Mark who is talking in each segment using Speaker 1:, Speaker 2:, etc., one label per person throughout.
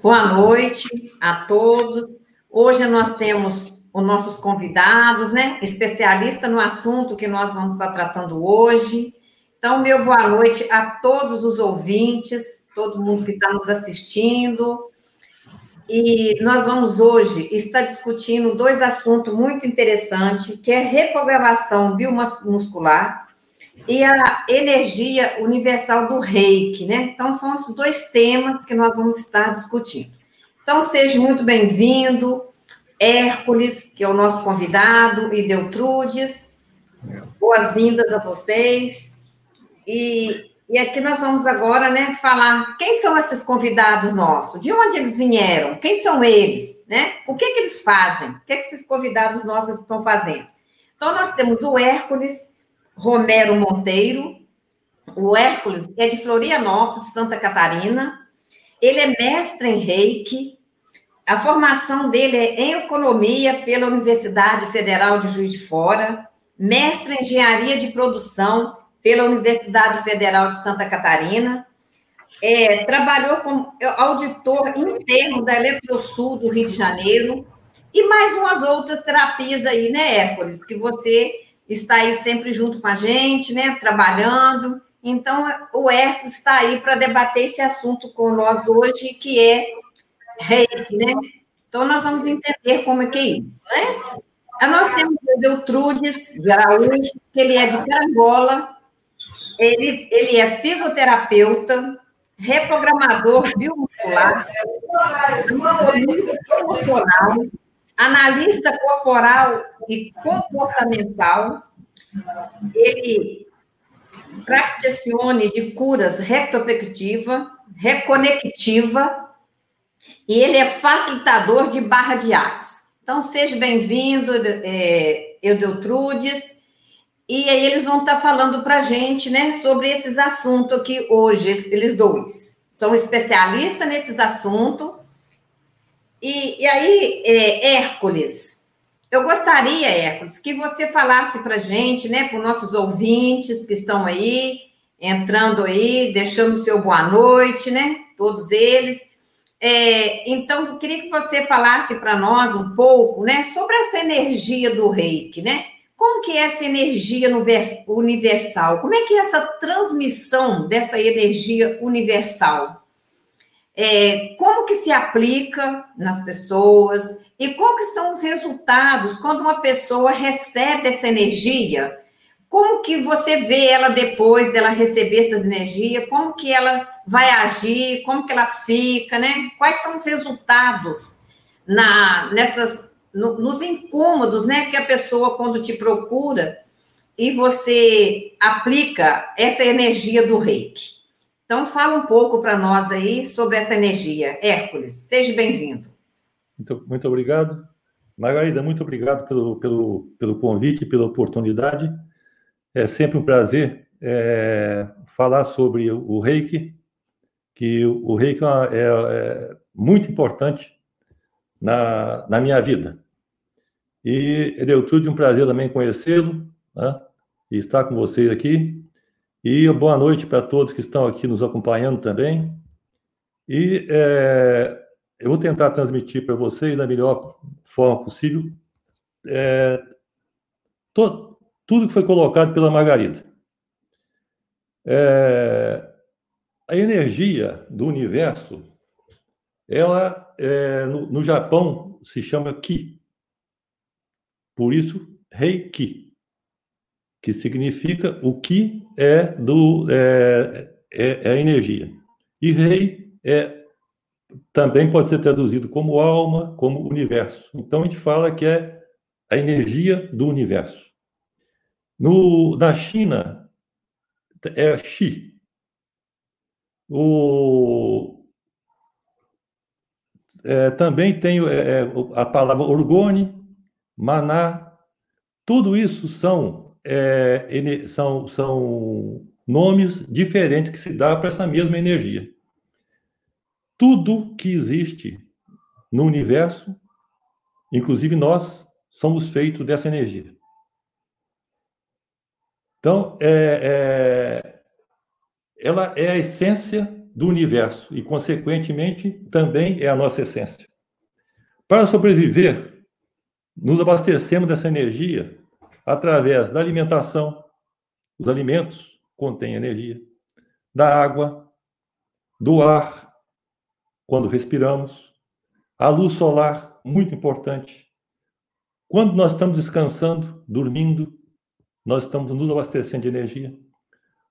Speaker 1: Boa noite a todos. Hoje nós temos os nossos convidados, né? Especialista no assunto que nós vamos estar tratando hoje. Então, meu boa noite a todos os ouvintes, todo mundo que está nos assistindo. E nós vamos hoje estar discutindo dois assuntos muito interessantes, que é reprogramação biomuscular e a energia universal do reiki, né? Então, são os dois temas que nós vamos estar discutindo. Então, seja muito bem-vindo, Hércules, que é o nosso convidado, e Deltrudes. Boas-vindas a vocês. E, e aqui nós vamos agora, né, falar quem são esses convidados nossos, de onde eles vieram, quem são eles, né? O que, que eles fazem, o que, que esses convidados nossos estão fazendo. Então, nós temos o Hércules, Romero Monteiro. O Hércules é de Florianópolis, Santa Catarina. Ele é mestre em reiki. A formação dele é em economia pela Universidade Federal de Juiz de Fora, mestre em engenharia de produção pela Universidade Federal de Santa Catarina. É, trabalhou como auditor interno da Eletrosul do Rio de Janeiro e mais umas outras terapias aí, né, Hércules, que você está aí sempre junto com a gente, né, trabalhando. Então, o Hércules está aí para debater esse assunto com nós hoje, que é reiki, né? Então, nós vamos entender como é que é isso, né? Nós temos o Deltrudes de Araújo, que ele é de Carangola, ele, ele é fisioterapeuta, reprogramador biomuscular, emocional, analista corporal e comportamental, ele practicione de curas retrospectiva, reconectiva, e ele é facilitador de barra de axis. Então, seja bem-vindo, é, Eudeltrudes, e aí eles vão estar falando para a gente, né, sobre esses assuntos aqui hoje, eles dois. São especialistas nesses assuntos, e, e aí, é, Hércules, eu gostaria, Hércules, que você falasse para a gente, né, para os nossos ouvintes que estão aí, entrando aí, deixando o seu boa noite, né, todos eles. É, então, eu queria que você falasse para nós um pouco, né, sobre essa energia do reiki, né? Como que é essa energia universal? Como é que é essa transmissão dessa energia universal? É, como que se aplica nas pessoas e quais são os resultados quando uma pessoa recebe essa energia. Como que você vê ela depois dela receber essa energia? Como que ela vai agir? Como que ela fica, né? Quais são os resultados na nessas no, nos incômodos, né, que a pessoa quando te procura e você aplica essa energia do Reiki? Então, fala um pouco para nós aí sobre essa energia. Hércules, seja bem-vindo.
Speaker 2: Muito, muito obrigado. Margarida, muito obrigado pelo, pelo, pelo convite, pela oportunidade. É sempre um prazer é, falar sobre o reiki, que o reiki é, é muito importante na, na minha vida. E, tudo um prazer também conhecê-lo né, e estar com vocês aqui. E boa noite para todos que estão aqui nos acompanhando também. E é, eu vou tentar transmitir para vocês da melhor forma possível é, to, tudo que foi colocado pela Margarida. É, a energia do universo, ela é, no, no Japão se chama Ki. Por isso, Reiki que significa o que é do é, é, é energia. E rei é também pode ser traduzido como alma, como universo. Então a gente fala que é a energia do universo. No, na China é Xi. O, é, também tem é, é a palavra orgone, maná. Tudo isso são é, são, são nomes diferentes que se dá para essa mesma energia. Tudo que existe no universo, inclusive nós, somos feitos dessa energia. Então, é, é, ela é a essência do universo e, consequentemente, também é a nossa essência. Para sobreviver, nos abastecemos dessa energia através da alimentação, os alimentos contêm energia, da água, do ar, quando respiramos, a luz solar, muito importante. Quando nós estamos descansando, dormindo, nós estamos nos abastecendo de energia.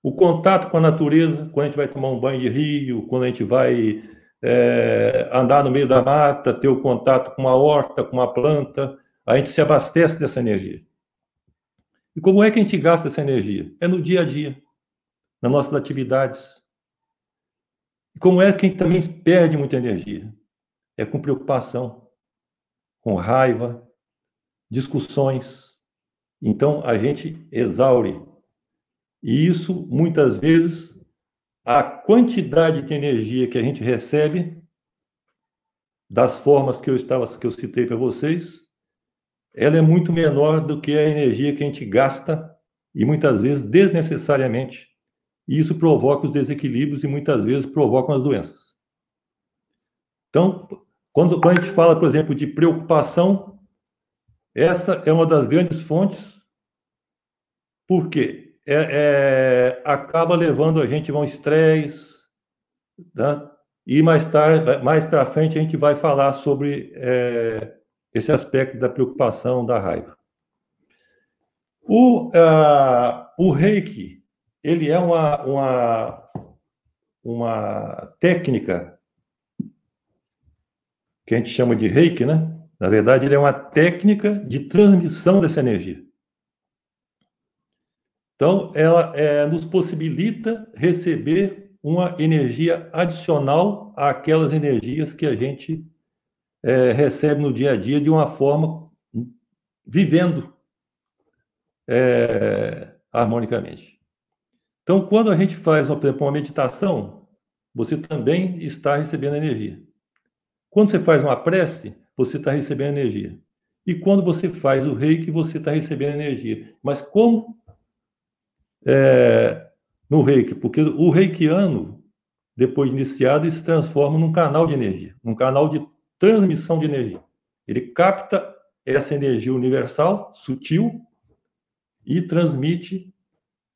Speaker 2: O contato com a natureza, quando a gente vai tomar um banho de rio, quando a gente vai é, andar no meio da mata, ter o contato com uma horta, com uma planta, a gente se abastece dessa energia. E como é que a gente gasta essa energia? É no dia a dia, nas nossas atividades. E como é que a gente também perde muita energia? É com preocupação, com raiva, discussões. Então a gente exaure. E isso, muitas vezes, a quantidade de energia que a gente recebe das formas que eu estava que eu citei para vocês, ela é muito menor do que a energia que a gente gasta e muitas vezes desnecessariamente. E isso provoca os desequilíbrios e muitas vezes provocam as doenças. Então, quando, quando a gente fala, por exemplo, de preocupação, essa é uma das grandes fontes. Por quê? é, é, acaba levando a gente a um estresse, né? e mais tarde, mais para frente, a gente vai falar sobre é, esse aspecto da preocupação, da raiva. O, uh, o reiki, ele é uma, uma, uma técnica que a gente chama de reiki, né? Na verdade, ele é uma técnica de transmissão dessa energia. Então, ela é, nos possibilita receber uma energia adicional àquelas energias que a gente é, recebe no dia a dia de uma forma vivendo é, harmonicamente. Então, quando a gente faz, por exemplo, uma meditação, você também está recebendo energia. Quando você faz uma prece, você está recebendo energia. E quando você faz o reiki, você está recebendo energia. Mas como é, no reiki, porque o reikiano, depois de iniciado, se transforma num canal de energia, num canal de transmissão de energia. Ele capta essa energia universal, sutil, e transmite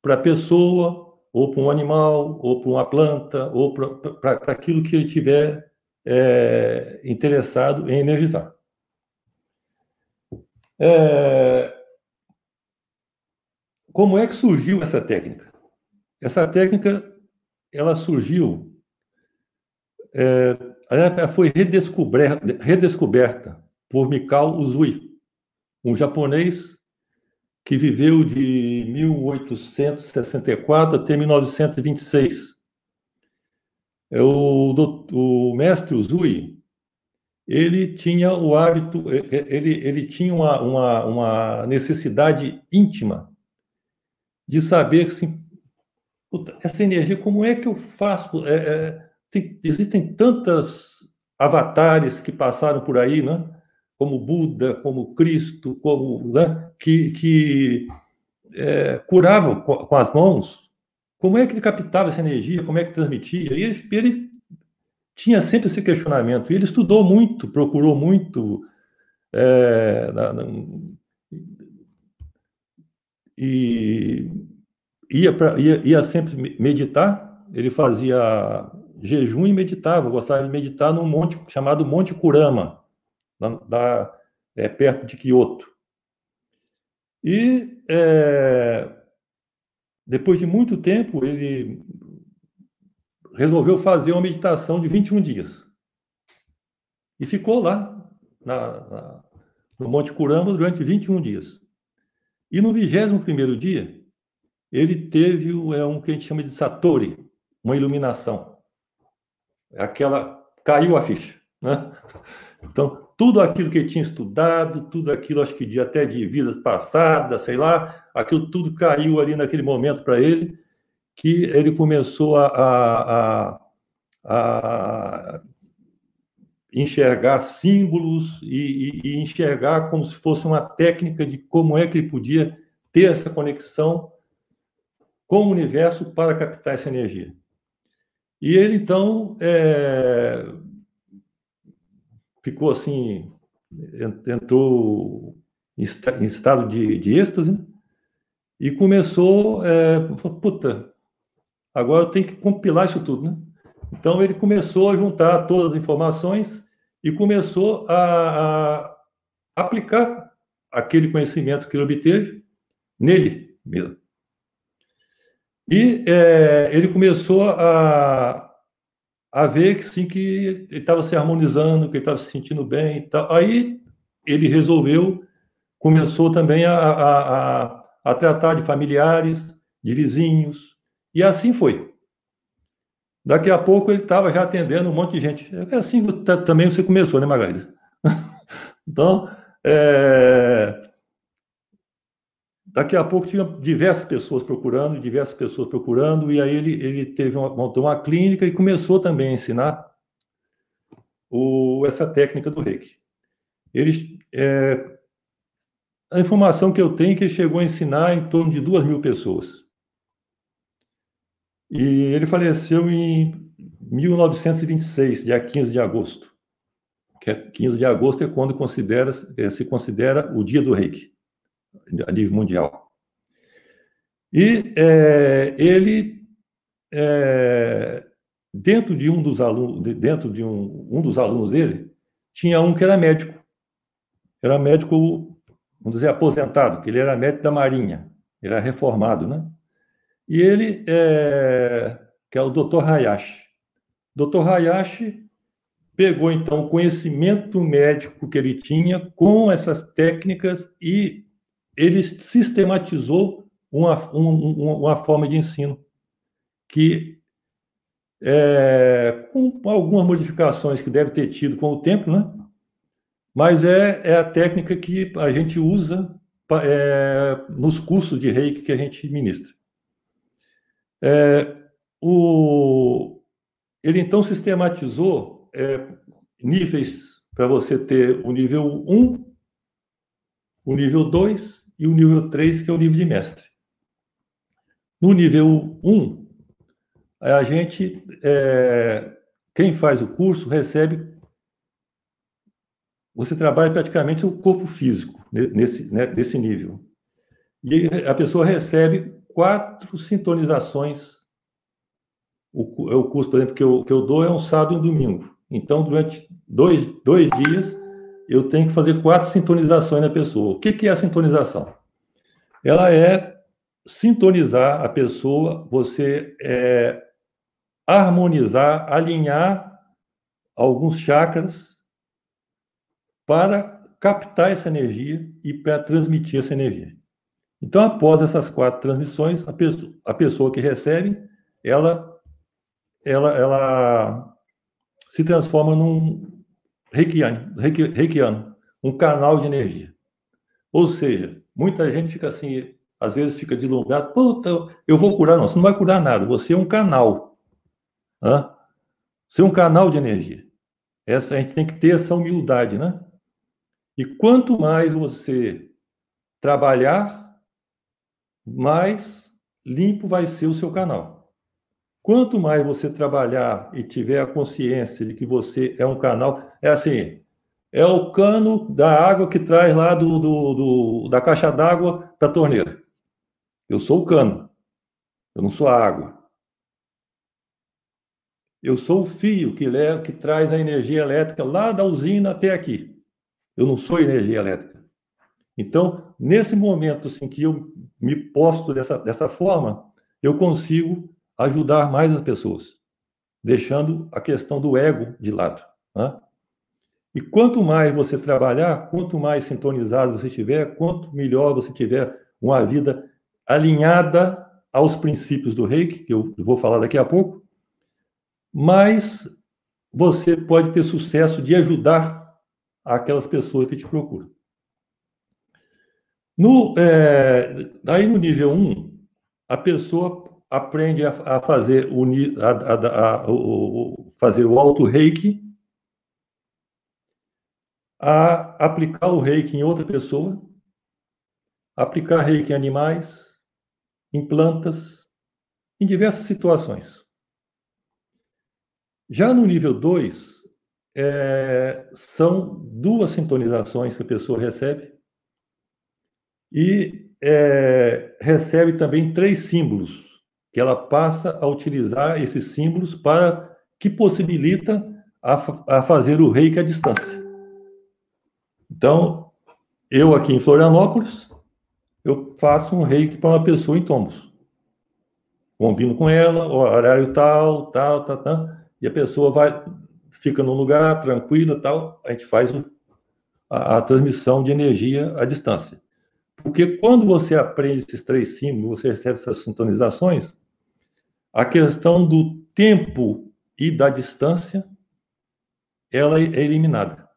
Speaker 2: para a pessoa, ou para um animal, ou para uma planta, ou para aquilo que ele tiver é, interessado em energizar. É, como é que surgiu essa técnica? Essa técnica, ela surgiu, é, foi redescoberta, redescoberta por Mikao Uzui, um japonês que viveu de 1864 até 1926. É o, o mestre Uzui, ele tinha o hábito, ele, ele tinha uma, uma, uma necessidade íntima de saber assim, essa energia, como é que eu faço? É, é, tem, existem tantas avatares que passaram por aí, né? como Buda, como Cristo, como né? que, que é, curavam com, com, as mãos. Como é que ele captava essa energia? Como é que transmitia? E ele, ele tinha sempre esse questionamento. E ele estudou muito, procurou muito é, na, na, e ia, pra, ia, ia sempre meditar, ele fazia jejum e meditava, gostava de meditar num monte chamado Monte Kurama, da, é, perto de Kyoto. E é, depois de muito tempo, ele resolveu fazer uma meditação de 21 dias. E ficou lá, na, na, no Monte Kurama, durante 21 dias. E no 21 dia, ele teve é um que a gente chama de Satori, uma iluminação. É aquela. caiu a ficha. Né? Então, tudo aquilo que tinha estudado, tudo aquilo, acho que de, até de vidas passadas, sei lá, aquilo tudo caiu ali naquele momento para ele, que ele começou a, a, a, a enxergar símbolos e, e, e, enxergar como se fosse uma técnica de como é que ele podia ter essa conexão com o universo para captar essa energia. E ele, então, é, ficou assim, entrou em estado de, de êxtase, e começou, é, puta, agora eu tenho que compilar isso tudo, né? Então ele começou a juntar todas as informações e começou a, a aplicar aquele conhecimento que ele obteve nele mesmo. E é, ele começou a, a ver que, sim, que ele estava se harmonizando, que ele estava se sentindo bem e tal. Aí ele resolveu, começou também a, a, a, a tratar de familiares, de vizinhos, e assim foi. Daqui a pouco ele estava já atendendo um monte de gente. É assim também você começou, né, Margarida? então, é... daqui a pouco tinha diversas pessoas procurando, diversas pessoas procurando, e aí ele, ele teve uma, montou uma clínica e começou também a ensinar o, essa técnica do reiki. Ele, é... a informação que eu tenho é que ele chegou a ensinar em torno de duas mil pessoas. E ele faleceu em 1926, dia 15 de agosto. Que é 15 de agosto é quando considera, é, se considera o dia do reiki, a nível mundial. E é, ele, é, dentro de um dos alunos, dentro de um, um dos alunos dele, tinha um que era médico. Era médico, vamos dizer, aposentado, que ele era médico da Marinha, ele era reformado, né? E ele, é, que é o Dr. Hayashi. Dr. Hayashi pegou, então, o conhecimento médico que ele tinha com essas técnicas e ele sistematizou uma, um, uma forma de ensino que, é, com algumas modificações que deve ter tido com o tempo, né? mas é, é a técnica que a gente usa é, nos cursos de reiki que a gente ministra. É, o, ele então sistematizou é, níveis para você ter o nível 1, o nível 2 e o nível 3, que é o nível de mestre. No nível 1, a gente, é, quem faz o curso recebe, você trabalha praticamente o corpo físico nesse, né, nesse nível. E a pessoa recebe quatro sintonizações. O, é o curso, por exemplo, que eu, que eu dou é um sábado e um domingo. Então, durante dois, dois dias, eu tenho que fazer quatro sintonizações na pessoa. O que, que é a sintonização? Ela é sintonizar a pessoa, você é, harmonizar, alinhar alguns chakras para captar essa energia e para transmitir essa energia. Então, após essas quatro transmissões, a pessoa, a pessoa que recebe, ela, ela, ela se transforma num reikiano, um canal de energia. Ou seja, muita gente fica assim, às vezes fica deslumbrado, puta, eu vou curar. Não, você não vai curar nada, você é um canal. Hã? Você é um canal de energia. Essa, a gente tem que ter essa humildade, né? E quanto mais você trabalhar mais limpo vai ser o seu canal. Quanto mais você trabalhar e tiver a consciência de que você é um canal, é assim, é o cano da água que traz lá do, do, do da caixa d'água para a torneira. Eu sou o cano, eu não sou a água. Eu sou o fio que, que traz a energia elétrica lá da usina até aqui. Eu não sou energia elétrica. Então, nesse momento assim, que eu me posto dessa, dessa forma, eu consigo ajudar mais as pessoas, deixando a questão do ego de lado. Né? E quanto mais você trabalhar, quanto mais sintonizado você estiver, quanto melhor você tiver uma vida alinhada aos princípios do reiki, que eu vou falar daqui a pouco, mais você pode ter sucesso de ajudar aquelas pessoas que te procuram. No, é, aí no nível 1, a pessoa aprende a, a fazer, o, a, a, o, fazer o auto-reiki, a aplicar o reiki em outra pessoa, aplicar reiki em animais, em plantas, em diversas situações. Já no nível 2, é, são duas sintonizações que a pessoa recebe e é, recebe também três símbolos, que ela passa a utilizar esses símbolos para que possibilita a, a fazer o reiki à distância. Então, eu aqui em Florianópolis, eu faço um reiki para uma pessoa em Tombos. Combino com ela, horário tal, tal, tal, tal, e a pessoa vai, fica num lugar tranquila, tal, a gente faz a, a transmissão de energia à distância. Porque quando você aprende esses três símbolos, você recebe essas sintonizações, a questão do tempo e da distância, ela é eliminada.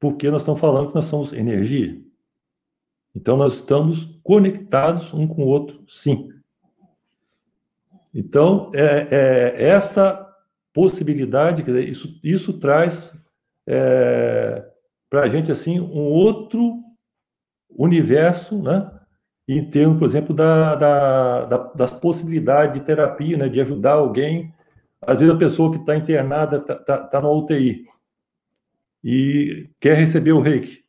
Speaker 2: Porque nós estamos falando que nós somos energia. Então, nós estamos conectados um com o outro, sim. Então, é, é essa possibilidade, quer dizer, isso, isso traz é, para a gente, assim, um outro universo, né? Em termos, por exemplo, da, da, da, das possibilidades de terapia, né? De ajudar alguém. Às vezes a pessoa que está internada está tá, tá na UTI e quer receber o reiki.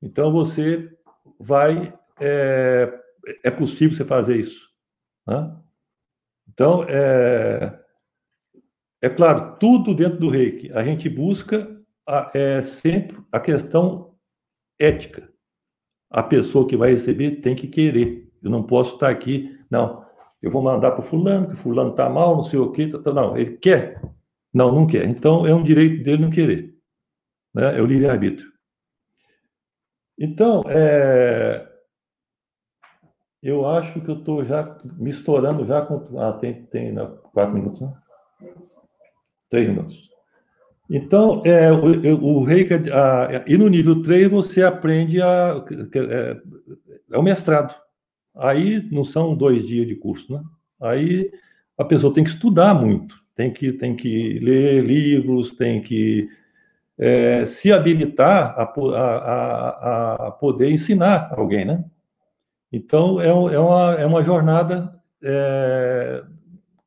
Speaker 2: Então você vai. É, é possível você fazer isso. Né? Então, é, é claro, tudo dentro do reiki. A gente busca a, é, sempre a questão ética a pessoa que vai receber tem que querer. Eu não posso estar aqui, não, eu vou mandar para o fulano, que o fulano está mal, não sei o quê, tá, tá, não, ele quer? Não, não quer. Então, é um direito dele não querer. Né? É o livre-arbítrio. Então, é... eu acho que eu estou já me estourando já com... Ah, tem, tem né? quatro minutos, né? Três minutos. Então, é, o, o reiki, a, e no nível 3 você aprende a. É, é o mestrado. Aí não são dois dias de curso, né? Aí a pessoa tem que estudar muito, tem que, tem que ler livros, tem que é, se habilitar a, a, a, poder ensinar alguém, né? Então, é, é, uma, é uma jornada é,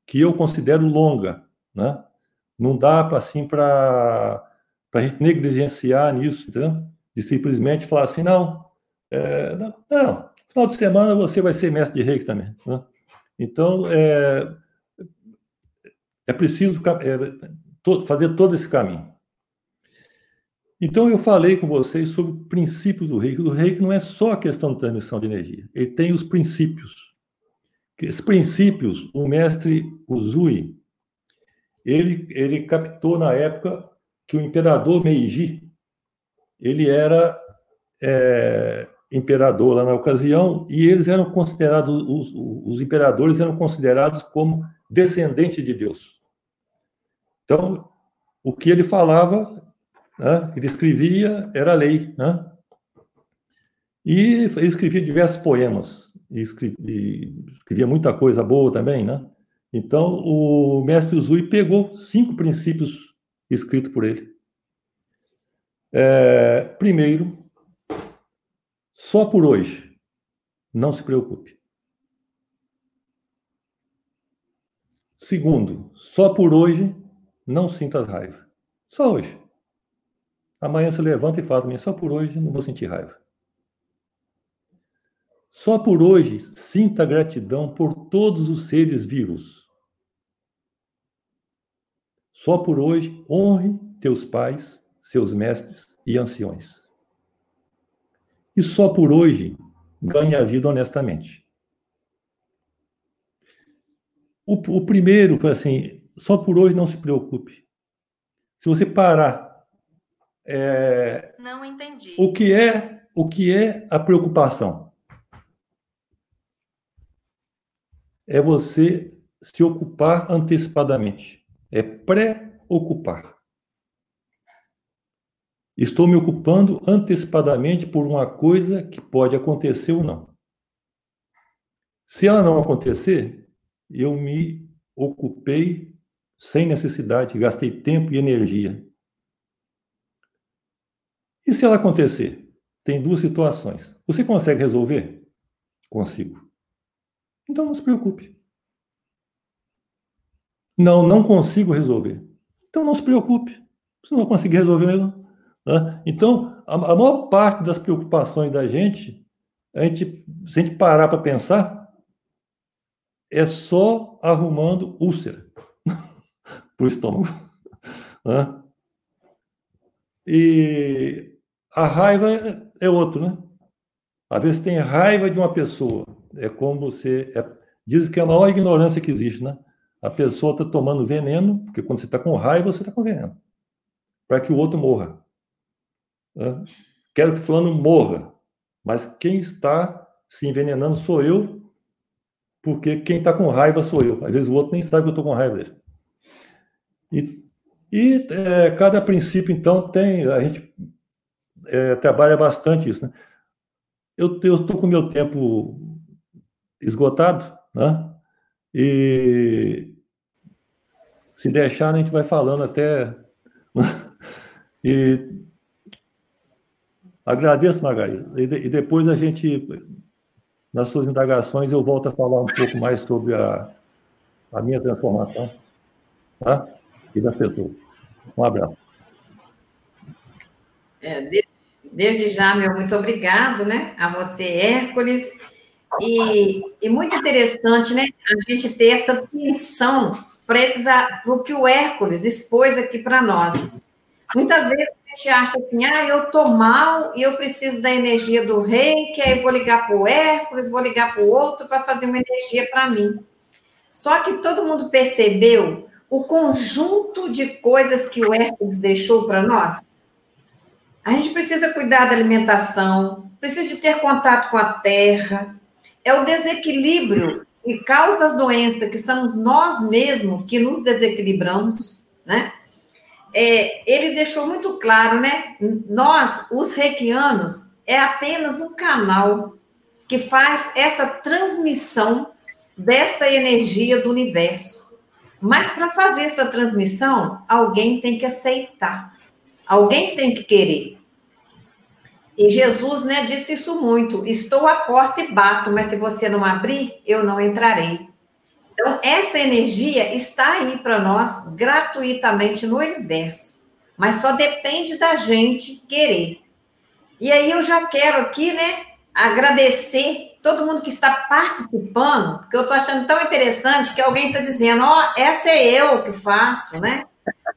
Speaker 2: que eu considero longa, né? Não dá para assim para a gente negligenciar nisso, entendeu? De simplesmente falar assim, não, é, não, não, final de semana você vai ser mestre de reiki também. Né? Então, é, é preciso é, fazer todo esse caminho. Então, eu falei com vocês sobre o princípio do reiki. O reiki não é só a questão de transmissão de energia, ele tem os princípios. Esses princípios, o mestre Uzui, ele, ele captou na época que o imperador Meiji, ele era é, imperador lá na ocasião, e eles eram considerados, os, os imperadores eram considerados como descendentes de Deus. Então, o que ele falava, né, ele escrevia, era lei. Né? E ele escrevia diversos poemas, escrevia, escrevia muita coisa boa também, né? Então, o mestre Uzui pegou cinco princípios escritos por ele. É, primeiro, só por hoje, não se preocupe. Segundo, só por hoje, não sinta raiva. Só hoje. Amanhã se levanta e fala, só por hoje não vou sentir raiva. Só por hoje, sinta gratidão por todos os seres vivos só por hoje, honre teus pais, seus mestres e anciões. E só por hoje, ganhe a vida honestamente. O, o primeiro, assim, só por hoje não se preocupe. Se você parar. É,
Speaker 1: não entendi.
Speaker 2: O que é o que é a preocupação? É você se ocupar antecipadamente é pré-ocupar. Estou me ocupando antecipadamente por uma coisa que pode acontecer ou não. Se ela não acontecer, eu me ocupei sem necessidade, gastei tempo e energia. E se ela acontecer? Tem duas situações. Você consegue resolver? Consigo. Então não se preocupe. Não, não consigo resolver. Então não se preocupe, você não conseguir resolver mesmo. Né? Então, a, a, maior parte das preocupações da gente, a gente, se a gente parar para pensar, é só arrumando úlcera para o estômago. Né? E a raiva é outro, né? Às vezes tem raiva de uma pessoa. É como você. É, diz que é a maior ignorância que existe, né? A pessoa está tomando veneno, porque quando você está com raiva, você está com veneno. Para que o outro morra. Né? Quero que o fulano morra. Mas quem está se envenenando sou eu, porque quem está com raiva sou eu. Às vezes o outro nem sabe que eu estou com raiva dele. E, e é, cada princípio, então, tem. A gente é, trabalha bastante isso, né? Eu estou com o meu tempo esgotado, né? E se deixar, a gente vai falando até. e agradeço, Margarida. E, depois a gente, nas suas indagações, eu volto a falar um pouco mais sobre a, a minha transformação, tá? E da pessoa. Um abraço.
Speaker 1: É, Desde já, meu muito obrigado, né? A você, Hércules. E, e muito interessante, né? A gente ter essa atenção para o que o Hércules expôs aqui para nós. Muitas vezes a gente acha assim, ah, eu estou mal e eu preciso da energia do rei, que aí vou ligar para o Hércules, vou ligar para o outro para fazer uma energia para mim. Só que todo mundo percebeu o conjunto de coisas que o Hércules deixou para nós? A gente precisa cuidar da alimentação, precisa de ter contato com a terra. É o desequilíbrio que causa as doenças, que somos nós mesmos que nos desequilibramos, né? É, ele deixou muito claro, né? Nós, os reikianos, é apenas um canal que faz essa transmissão dessa energia do universo. Mas para fazer essa transmissão, alguém tem que aceitar. Alguém tem que querer. E Jesus né, disse isso muito: estou à porta e bato, mas se você não abrir, eu não entrarei. Então, essa energia está aí para nós gratuitamente no universo, mas só depende da gente querer. E aí eu já quero aqui, né, agradecer todo mundo que está participando, porque eu estou achando tão interessante que alguém está dizendo, ó, oh, essa é eu que faço, né?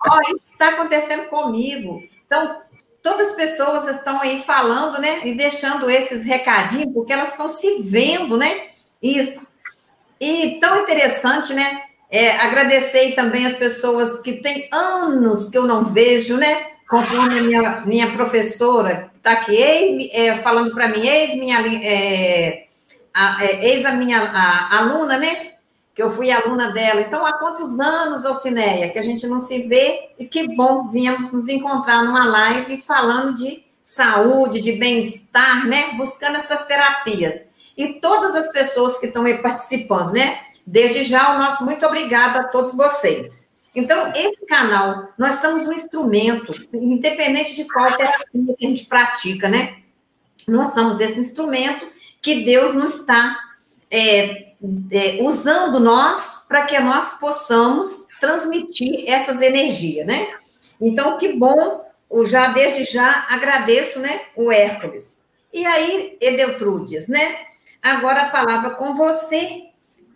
Speaker 1: Ó, oh, isso está acontecendo comigo. Então, todas as pessoas estão aí falando, né? E deixando esses recadinhos, porque elas estão se vendo, né? Isso. E tão interessante, né? É, agradecer também as pessoas que têm anos que eu não vejo, né? Conforme a minha, minha professora, está aqui, é, falando para mim, ex minha, é, a, é, ex a minha a, aluna, né? Que eu fui aluna dela. Então, há quantos anos, Alcineia, que a gente não se vê e que bom, viemos nos encontrar numa live falando de saúde, de bem-estar, né? Buscando essas terapias. E todas as pessoas que estão aí participando, né? Desde já, o nosso muito obrigado a todos vocês. Então, esse canal, nós somos um instrumento, independente de qual terapia que a gente pratica, né? Nós somos esse instrumento que Deus nos está é, é, usando nós para que nós possamos transmitir essas energias, né? Então, que bom, já desde já agradeço, né, o Hércules. E aí, Edeltrudes, né? Agora a palavra com você.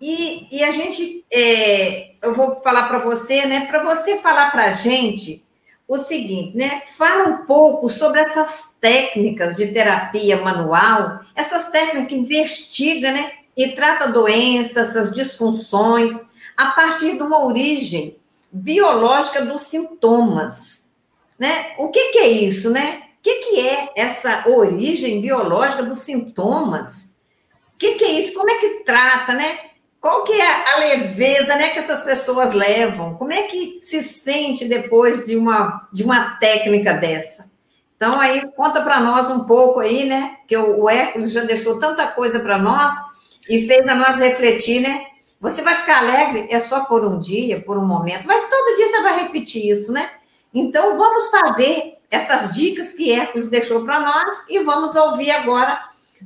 Speaker 1: E, e a gente, é, eu vou falar para você, né? Para você falar para a gente o seguinte, né? Fala um pouco sobre essas técnicas de terapia manual, essas técnicas que investiga, né? E trata doenças, essas disfunções, a partir de uma origem biológica dos sintomas. Né? O que, que é isso, né? O que, que é essa origem biológica dos sintomas? O que, que é isso? Como é que trata, né? Qual que é a leveza né, que essas pessoas levam? Como é que se sente depois de uma, de uma técnica dessa? Então, aí, conta para nós um pouco aí, né? Que o Hércules já deixou tanta coisa para nós, e fez a nós refletir, né? Você vai ficar alegre é só por um dia, por um momento, mas todo dia você vai repetir isso, né? Então vamos fazer essas dicas que Hércules deixou para nós e vamos ouvir agora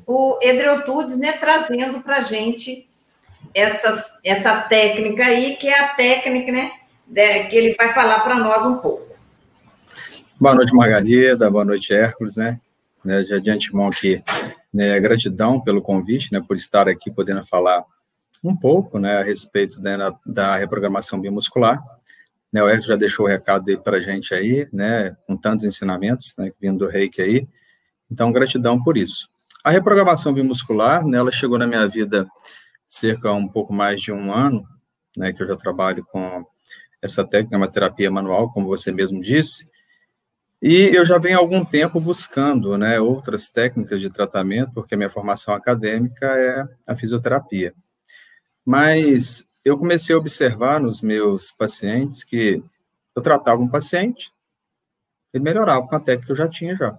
Speaker 1: o Edreutudes, né, trazendo para gente essas, essa técnica aí, que é a técnica, né, que ele vai falar para nós um pouco.
Speaker 3: Boa noite, Margarida, boa noite, Hércules, né já de antemão aqui, né, gratidão pelo convite, né, por estar aqui podendo falar um pouco, né, a respeito né, da reprogramação biomuscular, né, o Hércules já deixou o recado para a gente aí, né, com tantos ensinamentos, né, vindo do reiki aí, então, gratidão por isso. A reprogramação bimuscular, né, ela chegou na minha vida cerca um pouco mais de um ano, né, que eu já trabalho com essa técnica, uma terapia manual, como você mesmo disse, e eu já venho há algum tempo buscando, né, outras técnicas de tratamento, porque a minha formação acadêmica é a fisioterapia. Mas eu comecei a observar nos meus pacientes que eu tratava um paciente, ele melhorava com a técnica que eu já tinha já.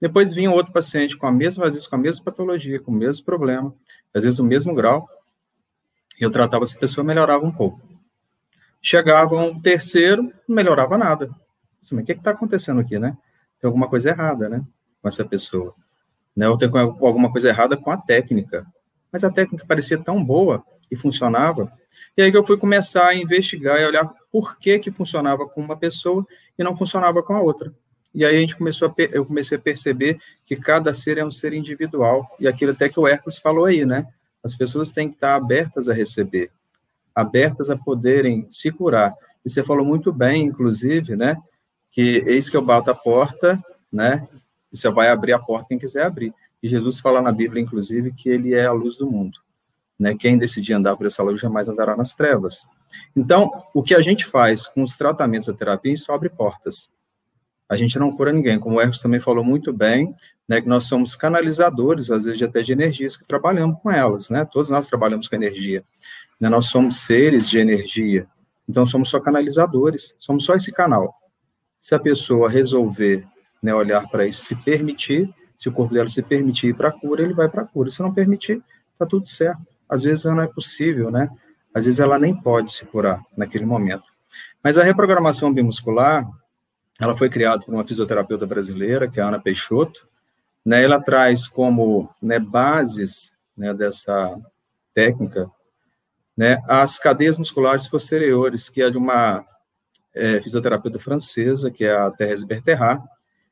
Speaker 3: Depois vinha outro paciente com a mesma, às vezes com a mesma patologia, com o mesmo problema, às vezes o mesmo grau, e eu tratava essa pessoa, melhorava um pouco. Chegava um terceiro, não melhorava nada. Assim, mas o que está acontecendo aqui, né? Tem alguma coisa errada, né? Com essa pessoa. Né? Ou tem alguma coisa errada com a técnica. Mas a técnica parecia tão boa e funcionava. E aí que eu fui começar a investigar e olhar por que que funcionava com uma pessoa e não funcionava com a outra. E aí a gente começou a, eu comecei a perceber que cada ser é um ser individual. E aquilo até que o Hércules falou aí, né? As pessoas têm que estar abertas a receber, abertas a poderem se curar. E você falou muito bem, inclusive, né? Que eis que eu bato a porta, né? E você vai abrir a porta quem quiser abrir. E Jesus fala na Bíblia, inclusive, que ele é a luz do mundo. Né? Quem decidir andar por essa luz jamais andará nas trevas. Então, o que a gente faz com os tratamentos da terapia, isso abre portas a gente não cura ninguém. Como o Ercos também falou muito bem, né, que nós somos canalizadores, às vezes até de energias, que trabalhamos com elas, né? Todos nós trabalhamos com energia. Né? Nós somos seres de energia, então somos só canalizadores, somos só esse canal. Se a pessoa resolver né, olhar para isso, se permitir, se o corpo dela se permitir ir para a cura, ele vai para a cura. Se não permitir, tá tudo certo. Às vezes não é possível, né? Às vezes ela nem pode se curar naquele momento. Mas a reprogramação bimuscular, ela foi criada por uma fisioterapeuta brasileira, que é a Ana Peixoto. Né, ela traz como né, bases né, dessa técnica né, as cadeias musculares posteriores, que é de uma é, fisioterapeuta francesa, que é a Thérèse Berterrat.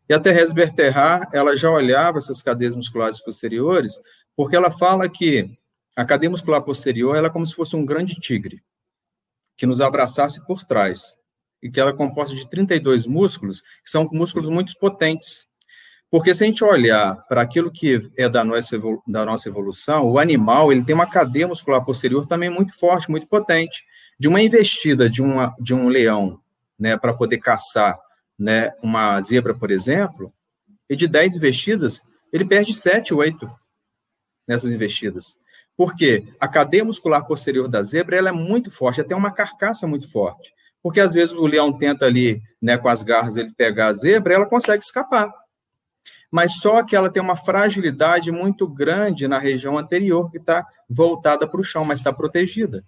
Speaker 3: E a Thérèse Berterrat, ela já olhava essas cadeias musculares posteriores, porque ela fala que a cadeia muscular posterior ela é como se fosse um grande tigre, que nos abraçasse por trás e que ela é composta de 32 músculos, que são músculos muito potentes. Porque se a gente olhar para aquilo que é da nossa, da nossa evolução, o animal ele tem uma cadeia muscular posterior também muito forte, muito potente. De uma investida de, uma, de um leão né, para poder caçar né, uma zebra, por exemplo, e de 10 investidas, ele perde 7, 8 nessas investidas. Por quê? A cadeia muscular posterior da zebra ela é muito forte, ela tem uma carcaça muito forte porque às vezes o leão tenta ali, né, com as garras, ele pegar a zebra, ela consegue escapar. Mas só que ela tem uma fragilidade muito grande na região anterior, que está voltada para o chão, mas está protegida.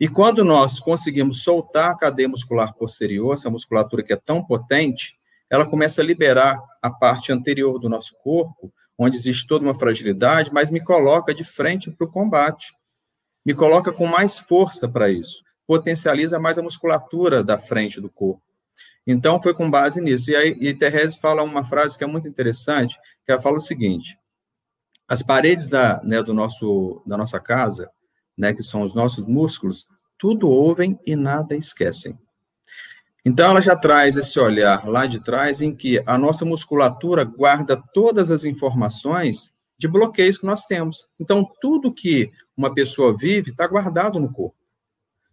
Speaker 3: E quando nós conseguimos soltar a cadeia muscular posterior, essa musculatura que é tão potente, ela começa a liberar a parte anterior do nosso corpo, onde existe toda uma fragilidade, mas me coloca de frente para o combate. Me coloca com mais força para isso potencializa mais a musculatura da frente do corpo. Então, foi com base nisso. E aí, e Therese fala uma frase que é muito interessante, que ela fala o seguinte, as paredes da, né, do nosso, da nossa casa, né, que são os nossos músculos, tudo ouvem e nada esquecem. Então, ela já traz esse olhar lá de trás, em que a nossa musculatura guarda todas as informações de bloqueios que nós temos. Então, tudo que uma pessoa vive está guardado no corpo.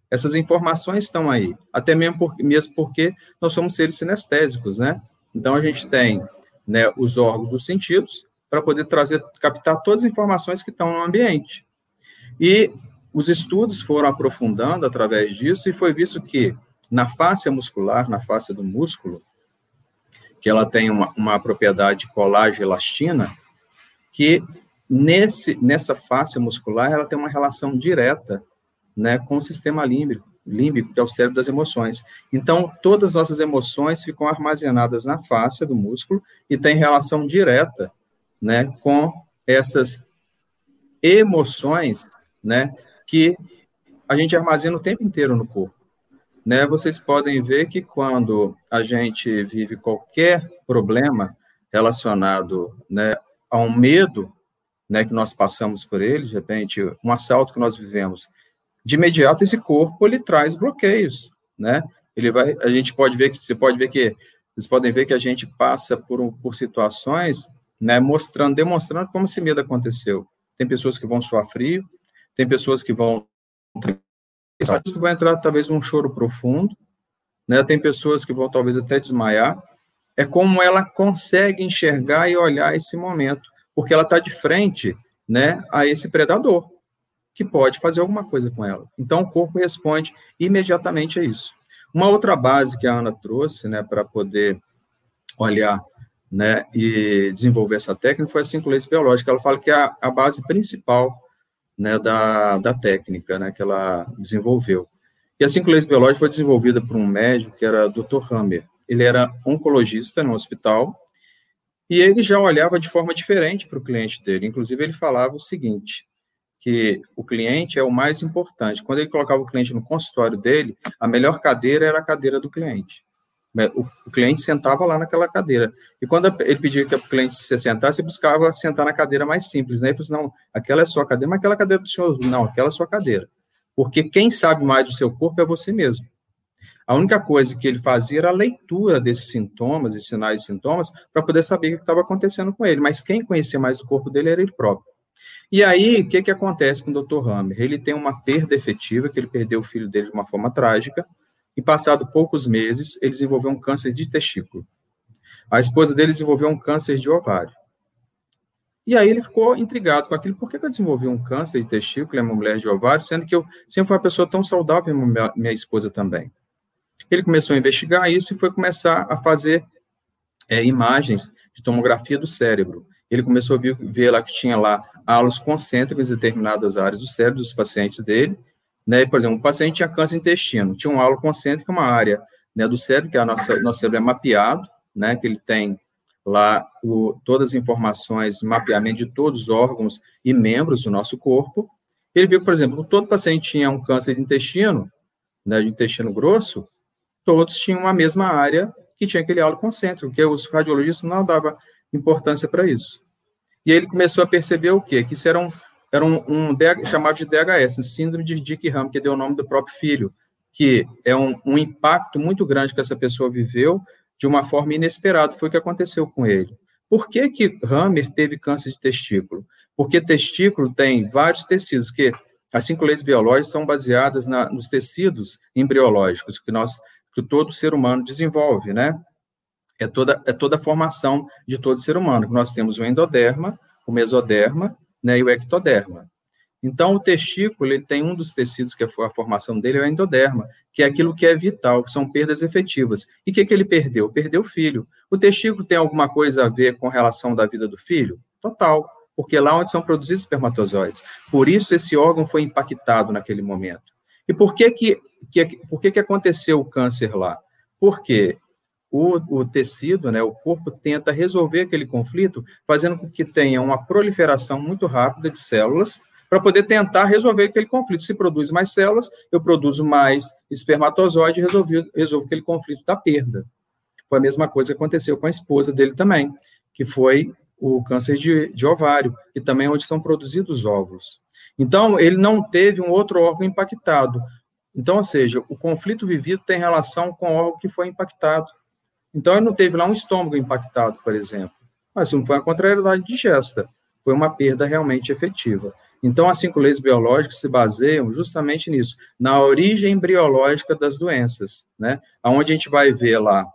Speaker 3: Essas informações estão aí, até mesmo, por, mesmo porque nós somos seres sinestésicos, né? Então, a gente tem né, os órgãos dos sentidos para poder trazer, captar todas as informações que estão no ambiente. E os estudos foram aprofundando através disso e foi visto que na face muscular, na face do músculo, que ela tem uma, uma propriedade colágeno elastina, que nesse, nessa face muscular ela tem uma relação direta né, com o sistema límbico, límbico, que é o cérebro das emoções. Então, todas as nossas emoções ficam armazenadas na face do músculo e tem relação direta, né, com essas emoções, né, que a gente armazena o tempo inteiro no corpo. Né? Vocês podem ver que quando a gente vive qualquer problema relacionado né, a um medo né, que nós passamos por ele, de repente, um assalto que nós vivemos, de imediato esse corpo ele traz bloqueios, né? Ele vai, a gente pode ver que você pode ver que vocês podem ver que a gente passa por, por situações, né, mostrando, demonstrando como esse medo aconteceu. Tem pessoas que vão suar frio, tem pessoas que vão que vão entrar talvez num choro profundo, né? Tem pessoas que vão talvez até desmaiar. É como ela consegue enxergar e olhar esse momento porque ela está de frente né, a esse predador, que pode fazer alguma coisa com ela. Então, o corpo responde imediatamente a isso. Uma outra base que a Ana trouxe, né, para poder olhar né, e desenvolver essa técnica foi a cinco leis biológicas. Ela fala que é a, a base principal né, da, da técnica né, que ela desenvolveu. E a cinco leis biológicas foi desenvolvida por um médico que era Dr. Hammer. Ele era oncologista no hospital e ele já olhava de forma diferente para o cliente dele. Inclusive, ele falava o seguinte: que o cliente é o mais importante. Quando ele colocava o cliente no consultório dele, a melhor cadeira era a cadeira do cliente. O, o cliente sentava lá naquela cadeira. E quando ele pedia que o cliente se sentasse, buscava sentar na cadeira mais simples. Né? Ele falou assim, não, aquela é sua cadeira, mas aquela cadeira do senhor, não, aquela é sua cadeira. Porque quem sabe mais do seu corpo é você mesmo. A única coisa que ele fazia era a leitura desses sintomas e sinais e sintomas para poder saber o que estava acontecendo com ele, mas quem conhecia mais o corpo dele era ele próprio. E aí, o que, que acontece com o Dr. Hammer? Ele tem uma perda efetiva, que ele perdeu o filho dele de uma forma trágica, e passado poucos meses, ele desenvolveu um câncer de testículo. A esposa dele desenvolveu um câncer de ovário. E aí ele ficou intrigado com aquilo, por que, que eu desenvolvi um câncer de testículo, é uma mulher de ovário, sendo que eu sempre fui uma pessoa tão saudável, minha, minha esposa também. Ele começou a investigar isso e foi começar a fazer é, imagens de tomografia do cérebro. Ele começou a ver, ver, lá que tinha lá halos concêntricos em determinadas áreas do cérebro dos pacientes dele. Né? Por exemplo, um paciente tinha câncer intestino, tinha um halo concêntrico, uma área né, do cérebro, que a nossa, nosso cérebro é mapeado, né, que ele tem lá o, todas as informações, mapeamento de todos os órgãos e membros do nosso corpo. Ele viu, por exemplo, todo paciente tinha um câncer de intestino, né, de intestino grosso, todos tinham a mesma área que tinha aquele halo concêntrico, que os radiologistas não davam importância para isso. E aí ele começou a perceber o quê? Que isso era um, era um, um chamado de DHS, um síndrome de Dick Ram, que deu o nome do próprio filho, que é um, um impacto muito grande que essa pessoa viveu de uma forma inesperada, foi o que aconteceu com ele. Por que que Hammer teve câncer de testículo? Porque testículo tem vários tecidos, que as cinco leis biológicas são baseadas na, nos tecidos embriológicos que nós que todo ser humano desenvolve, né? É toda, é toda a formação de todo ser humano. Nós temos o endoderma, o mesoderma né, e o ectoderma. Então, o testículo, ele tem um dos tecidos que é a formação dele é o endoderma, que é aquilo que é vital, que são perdas efetivas. E o que, que ele perdeu? Perdeu o filho. O testículo tem alguma coisa a ver com relação da vida do filho? Total, porque é lá onde são produzidos espermatozoides. Por isso, esse órgão foi impactado naquele momento. E por que que que, por que, que aconteceu o câncer lá? Porque o, o, tecido, né, o corpo tenta resolver aquele conflito, fazendo com que tenha uma proliferação muito rápida de células, para poder tentar resolver aquele conflito. Se produz mais células, eu produzo mais espermatozoide e resolvo, resolvo aquele conflito da perda. Foi a mesma coisa que aconteceu com a esposa dele também, que foi o câncer de, de ovário, que também é onde são produzidos óvulos. Então, ele não teve um outro órgão impactado, então, ou seja, o conflito vivido tem relação com algo que foi impactado. Então, ele não teve lá um estômago impactado, por exemplo. Mas não foi uma contrariedade digesta, foi uma perda realmente efetiva. Então, as cinco leis biológicas se baseiam justamente nisso, na origem embriológica das doenças, né? Onde a gente vai ver lá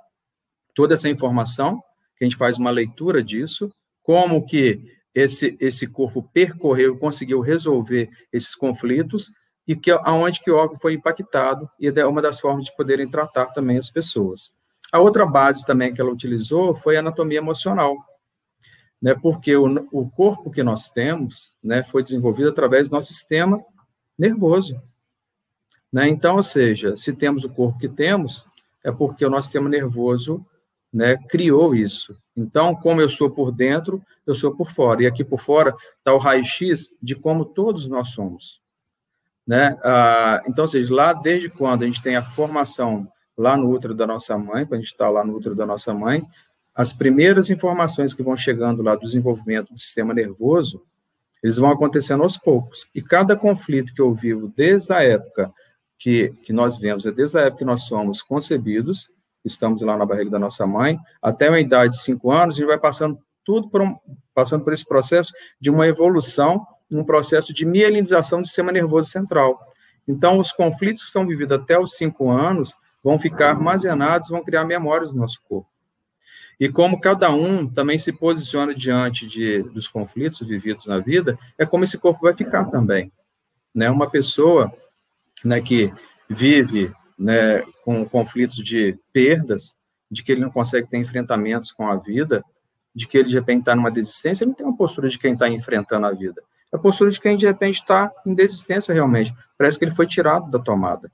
Speaker 3: toda essa informação, que a gente faz uma leitura disso, como que esse, esse corpo percorreu, conseguiu resolver esses conflitos, e que aonde que o órgão foi impactado e é uma das formas de poderem tratar também as pessoas. A outra base também que ela utilizou foi a anatomia emocional, né, porque o, o corpo que nós temos, né, foi desenvolvido através do nosso sistema nervoso, né, então, ou seja, se temos o corpo que temos, é porque o nosso sistema nervoso, né, criou isso. Então, como eu sou por dentro, eu sou por fora, e aqui por fora está o raio-x de como todos nós somos. Né? Ah, então, ou seja, lá desde quando a gente tem a formação lá no útero da nossa mãe, quando a gente está lá no útero da nossa mãe, as primeiras informações que vão chegando lá do desenvolvimento do sistema nervoso, eles vão acontecendo aos poucos. E cada conflito que eu vivo desde a época que, que nós vemos, é desde a época que nós somos concebidos, estamos lá na barriga da nossa mãe, até uma idade de cinco anos, a gente vai passando tudo por um, passando por esse processo de uma evolução, um processo de mielinização do sistema nervoso central. Então, os conflitos que são vividos até os cinco anos vão ficar armazenados, vão criar memórias no nosso corpo. E como cada um também se posiciona diante de, dos conflitos vividos na vida, é como esse corpo vai ficar também. Né? Uma pessoa né, que vive né, com conflitos de perdas, de que ele não consegue ter enfrentamentos com a vida, de que ele de repente está numa desistência, ele não tem uma postura de quem está enfrentando a vida. É a postura de quem de repente está em desistência realmente. Parece que ele foi tirado da tomada.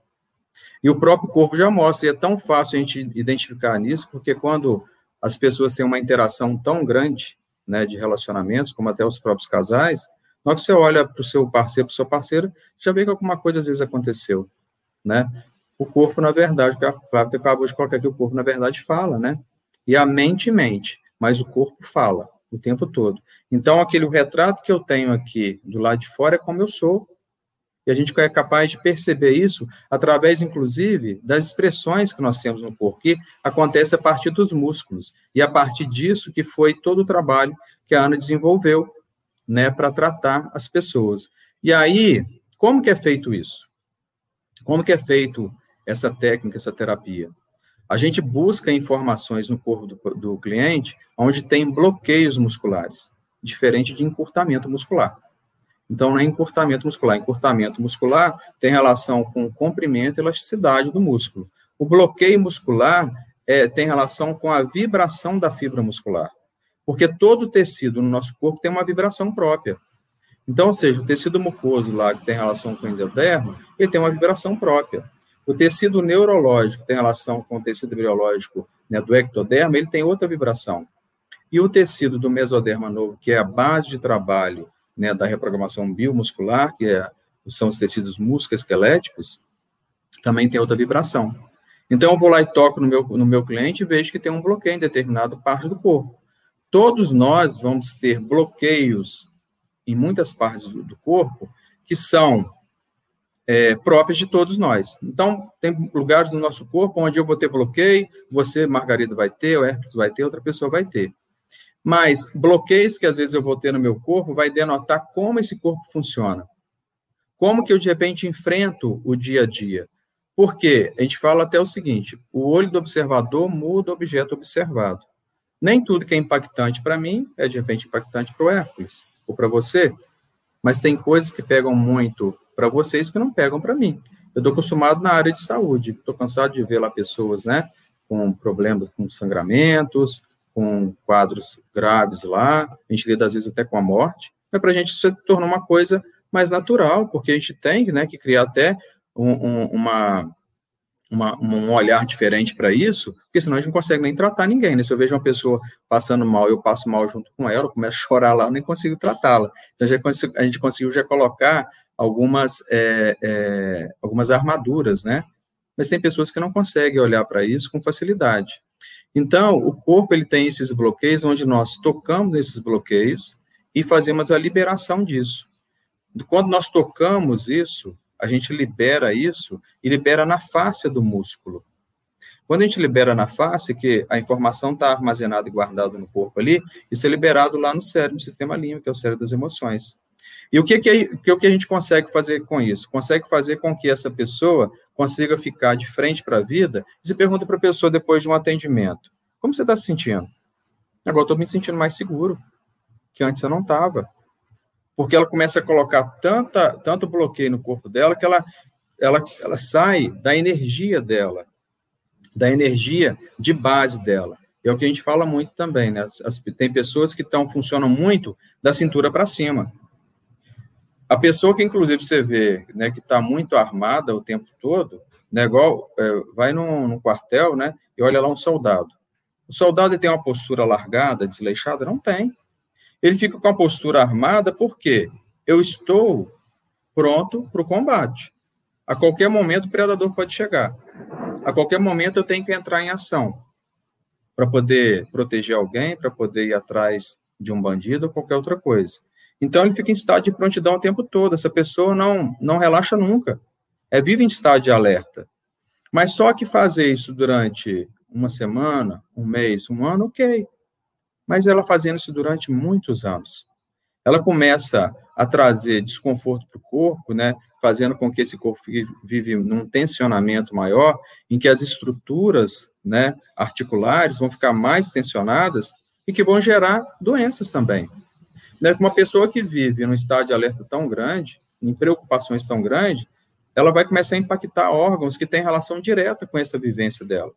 Speaker 3: E o próprio corpo já mostra, e é tão fácil a gente identificar nisso, porque quando as pessoas têm uma interação tão grande né, de relacionamentos, como até os próprios casais, na hora que você olha para o seu parceiro, para o seu parceiro, já vê que alguma coisa às vezes aconteceu, né? O corpo, na verdade, que a Flávia acabou de colocar aqui, o corpo, na verdade, fala, né? E a mente mente, mas o corpo fala o tempo todo. Então, aquele retrato que eu tenho aqui do lado de fora é como eu sou. E a gente é capaz de perceber isso através, inclusive, das expressões que nós temos no corpo, que acontece a partir dos músculos. E a partir disso que foi todo o trabalho que a Ana desenvolveu né, para tratar as pessoas. E aí, como que é feito isso? Como que é feito essa técnica, essa terapia? A gente busca informações no corpo do, do cliente onde tem bloqueios musculares, diferente de encurtamento muscular. Então, não é encurtamento muscular. Encurtamento muscular tem relação com o comprimento e elasticidade do músculo. O bloqueio muscular é, tem relação com a vibração da fibra muscular. Porque todo tecido no nosso corpo tem uma vibração própria. Então, ou seja, o tecido mucoso lá, que tem relação com o endodermo, ele tem uma vibração própria. O tecido neurológico, que tem relação com o tecido biológico né, do ectodermo, ele tem outra vibração. E o tecido do mesoderma novo, que é a base de trabalho né, da reprogramação biomuscular, que é, são os tecidos musculoesqueléticos, também tem outra vibração. Então, eu vou lá e toco no meu, no meu cliente e vejo que tem um bloqueio em determinada parte do corpo. Todos nós vamos ter bloqueios em muitas partes do, do corpo que são é, próprias de todos nós. Então, tem lugares no nosso corpo onde eu vou ter bloqueio, você, Margarida, vai ter, o Hércules vai ter, outra pessoa vai ter. Mas bloqueios que às vezes eu vou ter no meu corpo vai denotar como esse corpo funciona. Como que eu, de repente, enfrento o dia a dia. Porque a gente fala até o seguinte: o olho do observador muda o objeto observado. Nem tudo que é impactante para mim é, de repente, impactante para o Hércules ou para você. Mas tem coisas que pegam muito para vocês que não pegam para mim. Eu estou acostumado na área de saúde, estou cansado de ver lá pessoas, né, com problemas com sangramentos, com quadros graves lá, a gente lida às vezes até com a morte, mas para a gente se tornou uma coisa mais natural, porque a gente tem né, que criar até um, um, uma, uma, um olhar diferente para isso, porque senão a gente não consegue nem tratar ninguém. Né? Se eu vejo uma pessoa passando mal, eu passo mal junto com ela, eu começo a chorar lá, eu nem consigo tratá-la. Então já consigo, a gente conseguiu já colocar algumas, é, é, algumas armaduras, né? Mas tem pessoas que não conseguem olhar para isso com facilidade. Então, o corpo ele tem esses bloqueios onde nós tocamos nesses bloqueios e fazemos a liberação disso. Quando nós tocamos isso, a gente libera isso e libera na face do músculo. Quando a gente libera na face, que a informação está armazenada e guardada no corpo ali, isso é liberado lá no cérebro, no sistema límbico, que é o cérebro das emoções. E o que, que, que, que a gente consegue fazer com isso? Consegue fazer com que essa pessoa consiga ficar de frente para a vida e se pergunta para a pessoa depois de um atendimento: como você está se sentindo? Agora estou me sentindo mais seguro, que antes eu não estava. Porque ela começa a colocar tanta, tanto bloqueio no corpo dela que ela, ela, ela sai da energia dela, da energia de base dela. É o que a gente fala muito também, né? As, tem pessoas que tão, funcionam muito da cintura para cima. A pessoa que, inclusive, você vê, né, que está muito armada o tempo todo, né, igual, é, vai num, quartel, né, e olha lá um soldado. O soldado tem uma postura largada, desleixada? Não tem. Ele fica com a postura armada porque eu estou pronto para o combate. A qualquer momento o predador pode chegar. A qualquer momento eu tenho que entrar em ação para poder proteger alguém, para poder ir atrás de um bandido ou qualquer outra coisa. Então ele fica em estado de prontidão o tempo todo. Essa pessoa não não relaxa nunca. É vive em estado de alerta. Mas só que fazer isso durante uma semana, um mês, um ano, ok. Mas ela fazendo isso durante muitos anos, ela começa a trazer desconforto para o corpo, né? Fazendo com que esse corpo vive num tensionamento maior, em que as estruturas, né, articulares vão ficar mais tensionadas e que vão gerar doenças também. Né? Uma pessoa que vive num estado de alerta tão grande, em preocupações tão grandes, ela vai começar a impactar órgãos que têm relação direta com essa vivência dela.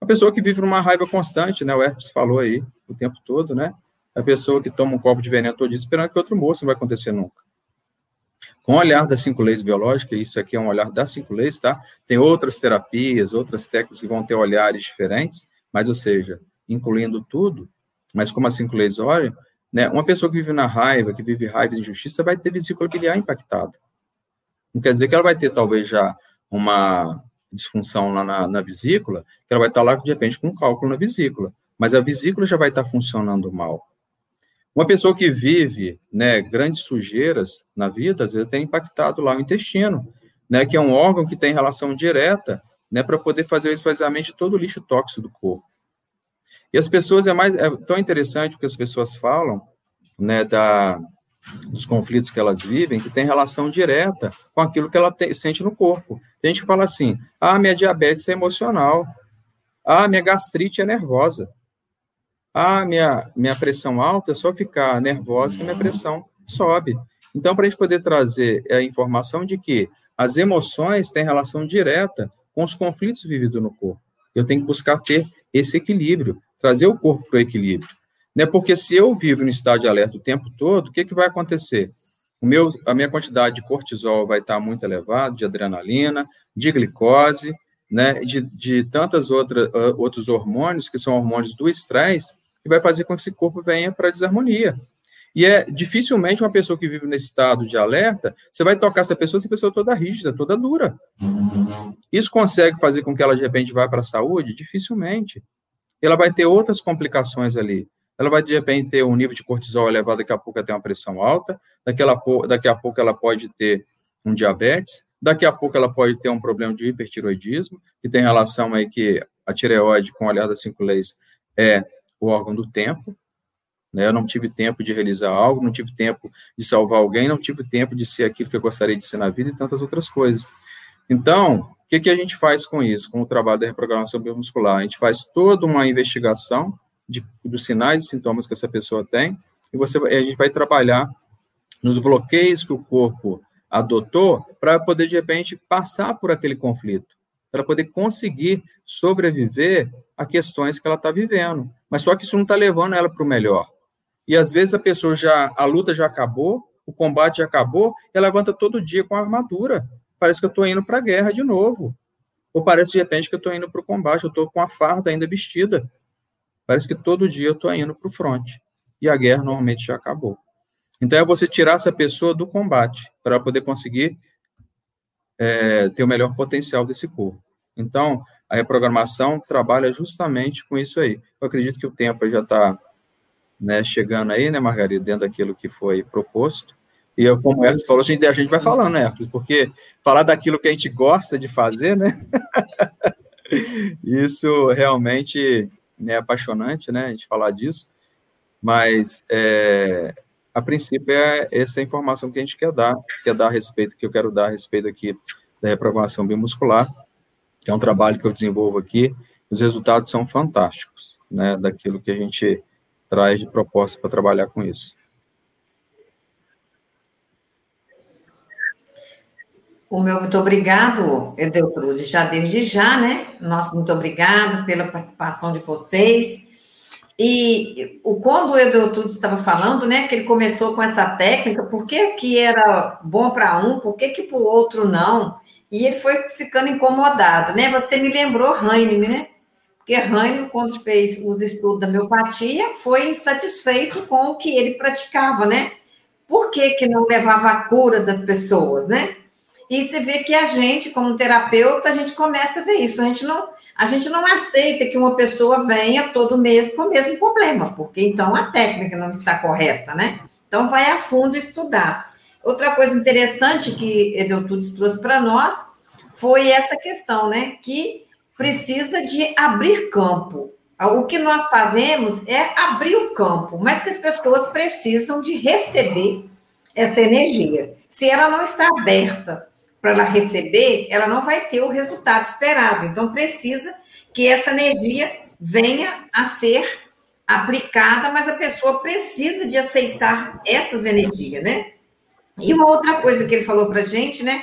Speaker 3: A pessoa que vive numa raiva constante, né? O Herpes falou aí o tempo todo, né? A pessoa que toma um copo de veneno todo dia esperando que outro moço não vai acontecer nunca. Com o olhar das cinco leis biológicas, isso aqui é um olhar das cinco leis, tá? Tem outras terapias, outras técnicas que vão ter olhares diferentes, mas, ou seja, incluindo tudo, mas como as cinco leis olham, né? Uma pessoa que vive na raiva, que vive raiva e injustiça, vai ter vesícula biliar impactada. Não quer dizer que ela vai ter, talvez, já uma disfunção lá na, na vesícula, que ela vai estar lá, de repente, com um cálculo na vesícula. Mas a vesícula já vai estar funcionando mal. Uma pessoa que vive né, grandes sujeiras na vida, às vezes tem impactado lá o intestino, né, que é um órgão que tem relação direta né, para poder fazer o esvaziamento de todo o lixo tóxico do corpo. E as pessoas, é, mais, é tão interessante o que as pessoas falam, né, da, dos conflitos que elas vivem, que tem relação direta com aquilo que ela te, sente no corpo. Tem gente que fala assim: ah, minha diabetes é emocional, ah, minha gastrite é nervosa, ah, minha, minha pressão alta é só ficar nervosa que minha pressão sobe. Então, para a gente poder trazer a informação de que as emoções têm relação direta com os conflitos vividos no corpo. Eu tenho que buscar ter esse equilíbrio, trazer o corpo para o equilíbrio. Né? Porque se eu vivo no estado de alerta o tempo todo, o que, que vai acontecer? O meu, a minha quantidade de cortisol vai estar muito elevada, de adrenalina, de glicose, né, de, de tantas outras uh, outros hormônios, que são hormônios do estresse, que vai fazer com que esse corpo venha para desarmonia. E é dificilmente uma pessoa que vive nesse estado de alerta, você vai tocar essa pessoa, essa pessoa toda rígida, toda dura. Isso consegue fazer com que ela de repente vá para a saúde? Dificilmente. Ela vai ter outras complicações ali ela vai de repente ter um nível de cortisol elevado, daqui a pouco ela tem uma pressão alta, daqui a, pouco, daqui a pouco ela pode ter um diabetes, daqui a pouco ela pode ter um problema de hipertiroidismo, que tem relação aí que a tireoide, com o olhar das cinco leis, é o órgão do tempo, né? Eu não tive tempo de realizar algo, não tive tempo de salvar alguém, não tive tempo de ser aquilo que eu gostaria de ser na vida e tantas outras coisas. Então, que, que a gente faz com isso, com o trabalho da reprogramação biomuscular? A gente faz toda uma investigação de, dos sinais e sintomas que essa pessoa tem, e você, a gente vai trabalhar nos bloqueios que o corpo adotou para poder, de repente, passar por aquele conflito, para poder conseguir sobreviver a questões que ela está vivendo. Mas só que isso não está levando ela para o melhor. E às vezes a pessoa já, a luta já acabou, o combate já acabou, ela levanta todo dia com a armadura. Parece que eu estou indo para a guerra de novo. Ou parece de repente que eu estou indo para o combate, eu estou com a farda ainda vestida. Parece que todo dia eu estou indo para o front. E a guerra normalmente já acabou. Então é você tirar essa pessoa do combate para poder conseguir é, ter o melhor potencial desse corpo. Então, a reprogramação trabalha justamente com isso aí. Eu acredito que o tempo já está né, chegando aí, né, Margarida, dentro daquilo que foi proposto. E eu, como Hercules falou, a gente, a gente vai falando, né, Hercules? Porque falar daquilo que a gente gosta de fazer, né? isso realmente é apaixonante, né, a gente falar disso, mas é, a princípio é essa informação que a gente quer dar, quer dar a respeito, que eu quero dar a respeito aqui da reprogramação biomuscular, que é um trabalho que eu desenvolvo aqui, os resultados são fantásticos, né, daquilo que a gente traz de proposta para trabalhar com isso.
Speaker 1: O meu muito obrigado, Edeltrude, já desde já, né? Nosso muito obrigado pela participação de vocês. E o, quando o Edeltrude estava falando, né, que ele começou com essa técnica, por que, que era bom para um, por que, que para o outro não? E ele foi ficando incomodado, né? Você me lembrou Heinemann, né? Porque Heinemann, quando fez os estudos da miopatia, foi insatisfeito com o que ele praticava, né? por que, que não levava a cura das pessoas, né? E você vê que a gente, como terapeuta, a gente começa a ver isso. A gente não, a gente não aceita que uma pessoa venha todo mês com o mesmo problema, porque então a técnica não está correta, né? Então vai a fundo estudar. Outra coisa interessante que Edeltudes trouxe para nós foi essa questão, né? Que precisa de abrir campo. O que nós fazemos é abrir o campo, mas que as pessoas precisam de receber essa energia. Se ela não está aberta para ela receber, ela não vai ter o resultado esperado. Então, precisa que essa energia venha a ser aplicada, mas a pessoa precisa de aceitar essas energias, né? E uma outra coisa que ele falou para gente, né?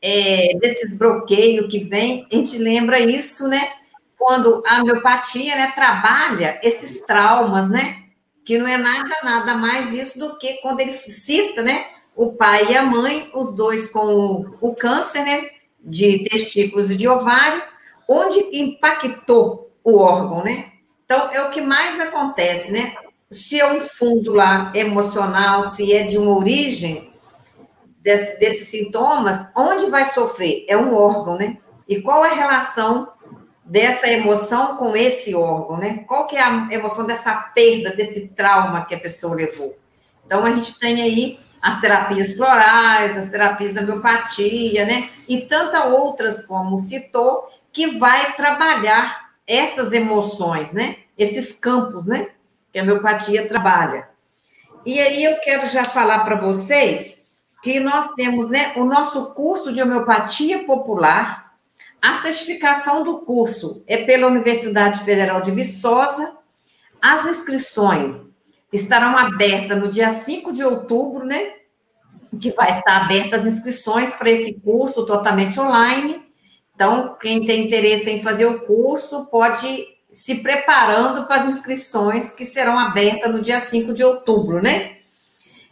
Speaker 1: É, desses bloqueios que vem, a gente lembra isso, né? Quando a homeopatia né, trabalha esses traumas, né? Que não é nada, nada mais isso do que quando ele cita, né? O pai e a mãe, os dois com o, o câncer, né, de testículos e de ovário, onde impactou o órgão, né? Então, é o que mais acontece, né? Se é um fundo lá emocional, se é de uma origem desse, desses sintomas, onde vai sofrer? É um órgão, né? E qual a relação dessa emoção com esse órgão, né? Qual que é a emoção dessa perda, desse trauma que a pessoa levou? Então, a gente tem aí as terapias florais, as terapias da homeopatia, né? E tantas outras, como citou, que vai trabalhar essas emoções, né? Esses campos, né? Que a homeopatia trabalha. E aí eu quero já falar para vocês que nós temos, né, o nosso curso de homeopatia popular. A certificação do curso é pela Universidade Federal de Viçosa. As inscrições estarão abertas no dia 5 de outubro, né? Que vai estar abertas as inscrições para esse curso totalmente online. Então, quem tem interesse em fazer o curso pode se preparando para as inscrições que serão abertas no dia 5 de outubro, né?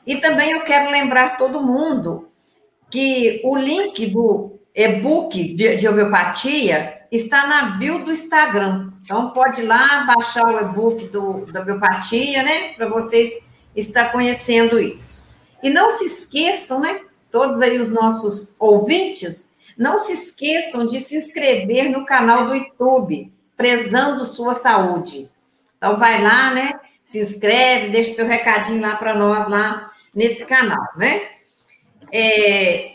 Speaker 1: E também eu quero lembrar todo mundo que o link do e-book de, de homeopatia está na bio do Instagram. Então, pode ir lá baixar o e-book do, da biopatia, né? Para vocês estar conhecendo isso. E não se esqueçam, né? Todos aí os nossos ouvintes, não se esqueçam de se inscrever no canal do YouTube, Prezando Sua Saúde. Então, vai lá, né? Se inscreve, deixa seu recadinho lá para nós, lá nesse canal, né? É,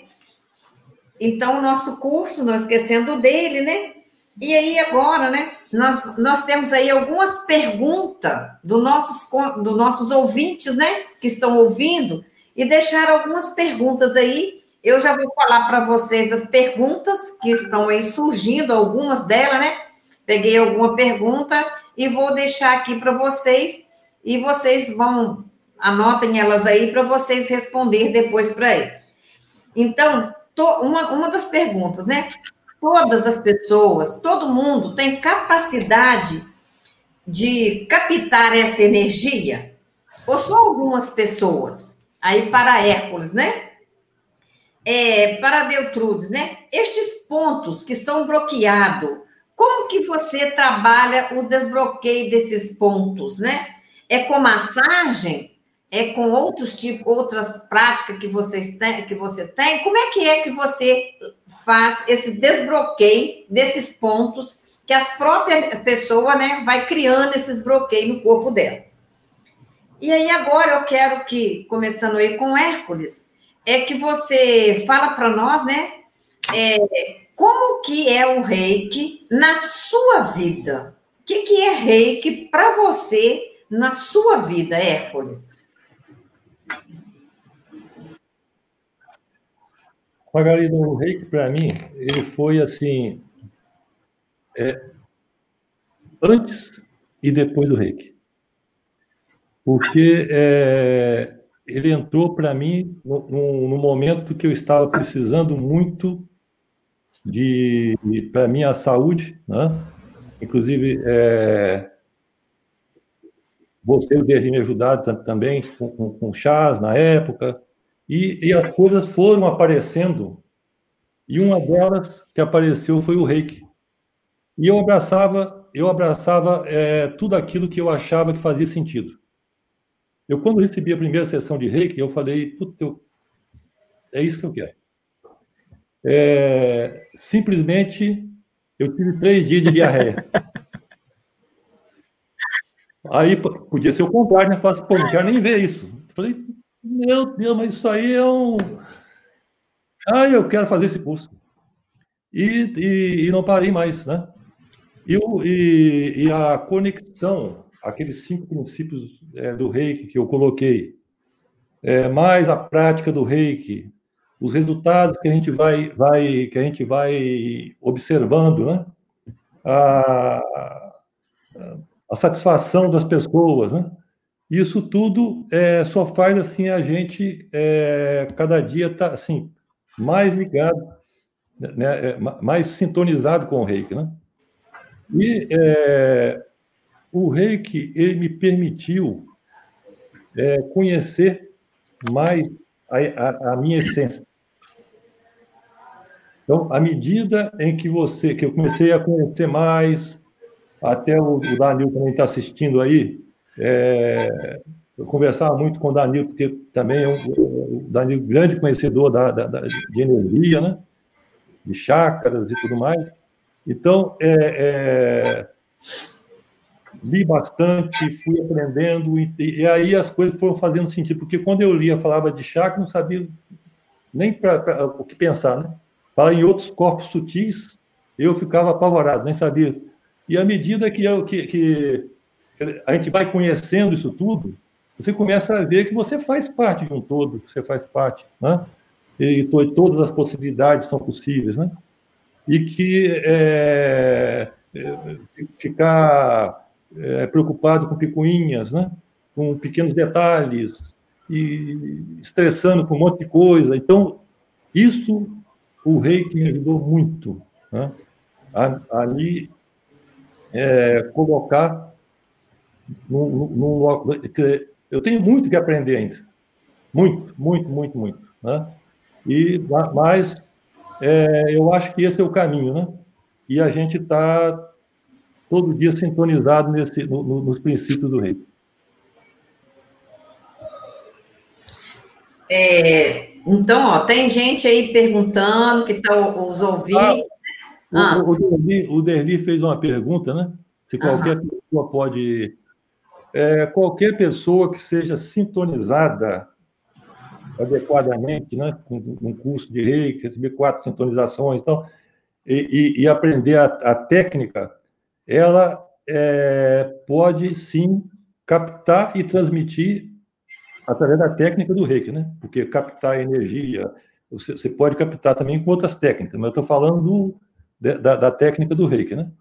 Speaker 1: então, o nosso curso, não esquecendo dele, né? E aí, agora, né? Nós, nós temos aí algumas perguntas do nossos, do nossos ouvintes, né? Que estão ouvindo, e deixaram algumas perguntas aí. Eu já vou falar para vocês as perguntas que estão aí surgindo, algumas delas, né? Peguei alguma pergunta e vou deixar aqui para vocês, e vocês vão, anotem elas aí para vocês responder depois para eles. Então, uma, uma das perguntas, né? Todas as pessoas, todo mundo tem capacidade de captar essa energia? Ou só algumas pessoas? Aí para Hércules, né? É, para Deltrudes, né? Estes pontos que são bloqueados, como que você trabalha o desbloqueio desses pontos, né? É com massagem? É com outros tipos, outras práticas que vocês têm, que você tem, como é que é que você faz esse desbloqueio desses pontos que as próprias pessoa, né, vai criando esses bloqueios no corpo dela. E aí agora eu quero que, começando aí com Hércules, é que você fala para nós, né, é, como que é o reiki na sua vida? O que, que é reiki para você na sua vida, Hércules?
Speaker 2: Margarida, o reiki, para mim, ele foi assim. É, antes e depois do reiki. Porque é, ele entrou para mim no, no, no, momento que eu estava precisando muito de, para minha saúde, né? Inclusive, é, você e o me ajudado também com, com, com chás na época, e, e as coisas foram aparecendo, e uma delas que apareceu foi o reiki. E eu abraçava, eu abraçava é, tudo aquilo que eu achava que fazia sentido. Eu, quando recebi a primeira sessão de reiki, eu falei, eu... é isso que eu quero. É, simplesmente, eu tive três dias de diarreia. Aí podia ser o contrário, né? Falasse, pô, não quero nem ver isso. Falei, meu Deus, mas isso aí é um. Ah, eu quero fazer esse curso. E, e, e não parei mais, né? E, e, e, a conexão, aqueles cinco princípios é, do reiki que eu coloquei, é, mais a prática do reiki, os resultados que a gente vai, vai, que a gente vai observando, né? A, a satisfação das pessoas, né? Isso tudo é, só faz assim a gente é, cada dia estar tá, assim mais ligado, né, é, mais sintonizado com o Reiki, né? E é, o Reiki ele me permitiu é, conhecer mais a, a, a, minha essência. Então, à medida em que você, que eu comecei a conhecer mais, até o, o Danilo também está assistindo aí, é, eu conversava muito com o Danilo, porque também é um, Danilo grande conhecedor da, da, da, de energia, né? de chácaras e tudo mais. Então, é, é, li bastante, fui aprendendo, e, e, aí as coisas foram fazendo sentido, porque quando eu lia, falava de chakra, não sabia nem pra, o que pensar, né? Fala em outros corpos sutis, eu ficava apavorado, nem sabia. E à medida que, eu, que, que a gente vai conhecendo isso tudo, você começa a ver que você faz parte de um todo, você faz parte, né? E todas as possibilidades são possíveis, né? E que é, é, ficar é, preocupado com picuinhas, né? Com pequenos detalhes e estressando com um monte de coisa. Então, isso o rei que me ajudou muito, né? Ali é, colocar num, eu tenho muito que aprender ainda. Muito, muito, muito, muito. Né? E, mas é, eu acho que esse é o caminho, né? E a gente está todo dia sintonizado nesse, no, no, nos princípios do rei.
Speaker 1: É, então, ó, tem gente aí perguntando que tá os ouvintes.
Speaker 2: Ah, ah. O, o, Derli, o Derli fez uma pergunta, né? Se qualquer ah. pessoa pode é, qualquer pessoa que seja sintonizada adequadamente, né, com um curso de reiki, receber quatro sintonizações, então, e, e, e aprender a, a, técnica, ela é, pode sim captar e transmitir através da técnica do reiki, né? Porque captar energia, você, você pode captar também com outras técnicas, mas eu estou falando do, da, da, técnica do reiki, né?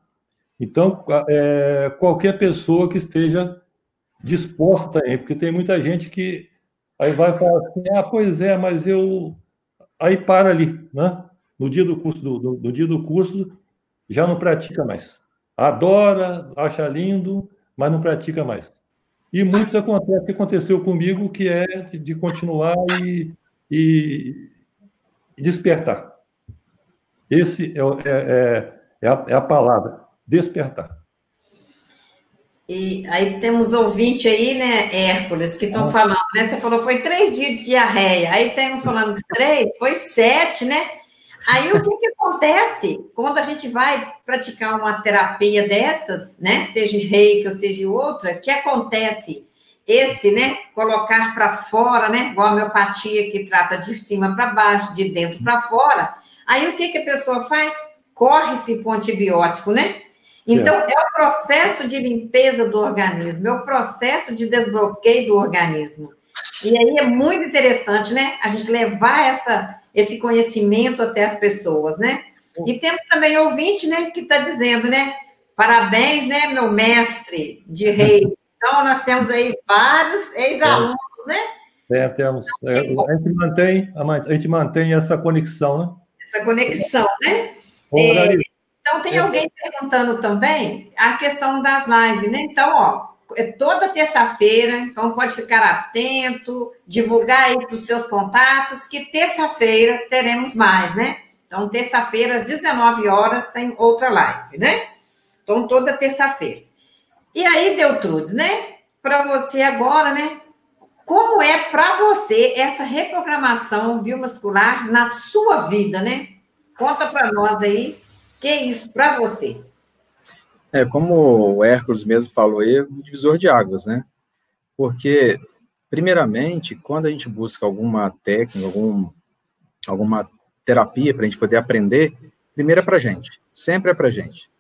Speaker 2: Então, é, qualquer pessoa que esteja disposta também, porque tem muita gente que aí vai falar assim, ah, pois é, mas eu aí para ali, né? No dia do curso, do, do, do dia do curso, já não pratica mais. Adora, acha lindo, mas não pratica mais. E muitos acontece que aconteceu comigo, que é de continuar e, e, e despertar. Esse é, é, é, é, a, é a palavra, despertar.
Speaker 1: E aí temos ouvinte aí, né, Hércules, que estão ah. falando, né? Você falou foi três dias de diarreia. Aí tem uns falando três, foi sete, né? Aí o que, que acontece quando a gente vai praticar uma terapia dessas, né? Seja reiki ou seja outra, que acontece esse, né? Colocar para fora, né? Igual a homeopatia que trata de cima para baixo, de dentro para fora. Aí o que, que a pessoa faz? Corre-se com antibiótico, né? Então, é. é o processo de limpeza do organismo, é o processo de desbloqueio do organismo. E aí é muito interessante, né? A gente levar essa, esse conhecimento até as pessoas, né? E temos também ouvinte, né, que está dizendo, né? Parabéns, né, meu mestre de rei. Então, nós temos aí vários ex-alunos, né?
Speaker 2: É, temos. É, a, gente mantém, a gente mantém essa conexão, né?
Speaker 1: Essa conexão, né? Ô, é, então, tem alguém perguntando também a questão das lives, né? Então, ó, é toda terça-feira, então pode ficar atento, divulgar aí para os seus contatos, que terça-feira teremos mais, né? Então, terça-feira, às 19 horas, tem outra live, né? Então, toda terça-feira. E aí, Deltrudes, né? Para você agora, né? Como é para você essa reprogramação biomuscular na sua vida, né? Conta para nós aí, que é isso para você?
Speaker 3: É, como o Hércules mesmo falou aí, um divisor de águas, né? Porque, primeiramente, quando a gente busca alguma técnica, algum, alguma terapia para a gente poder aprender, primeiro é para a gente, sempre é para a gente.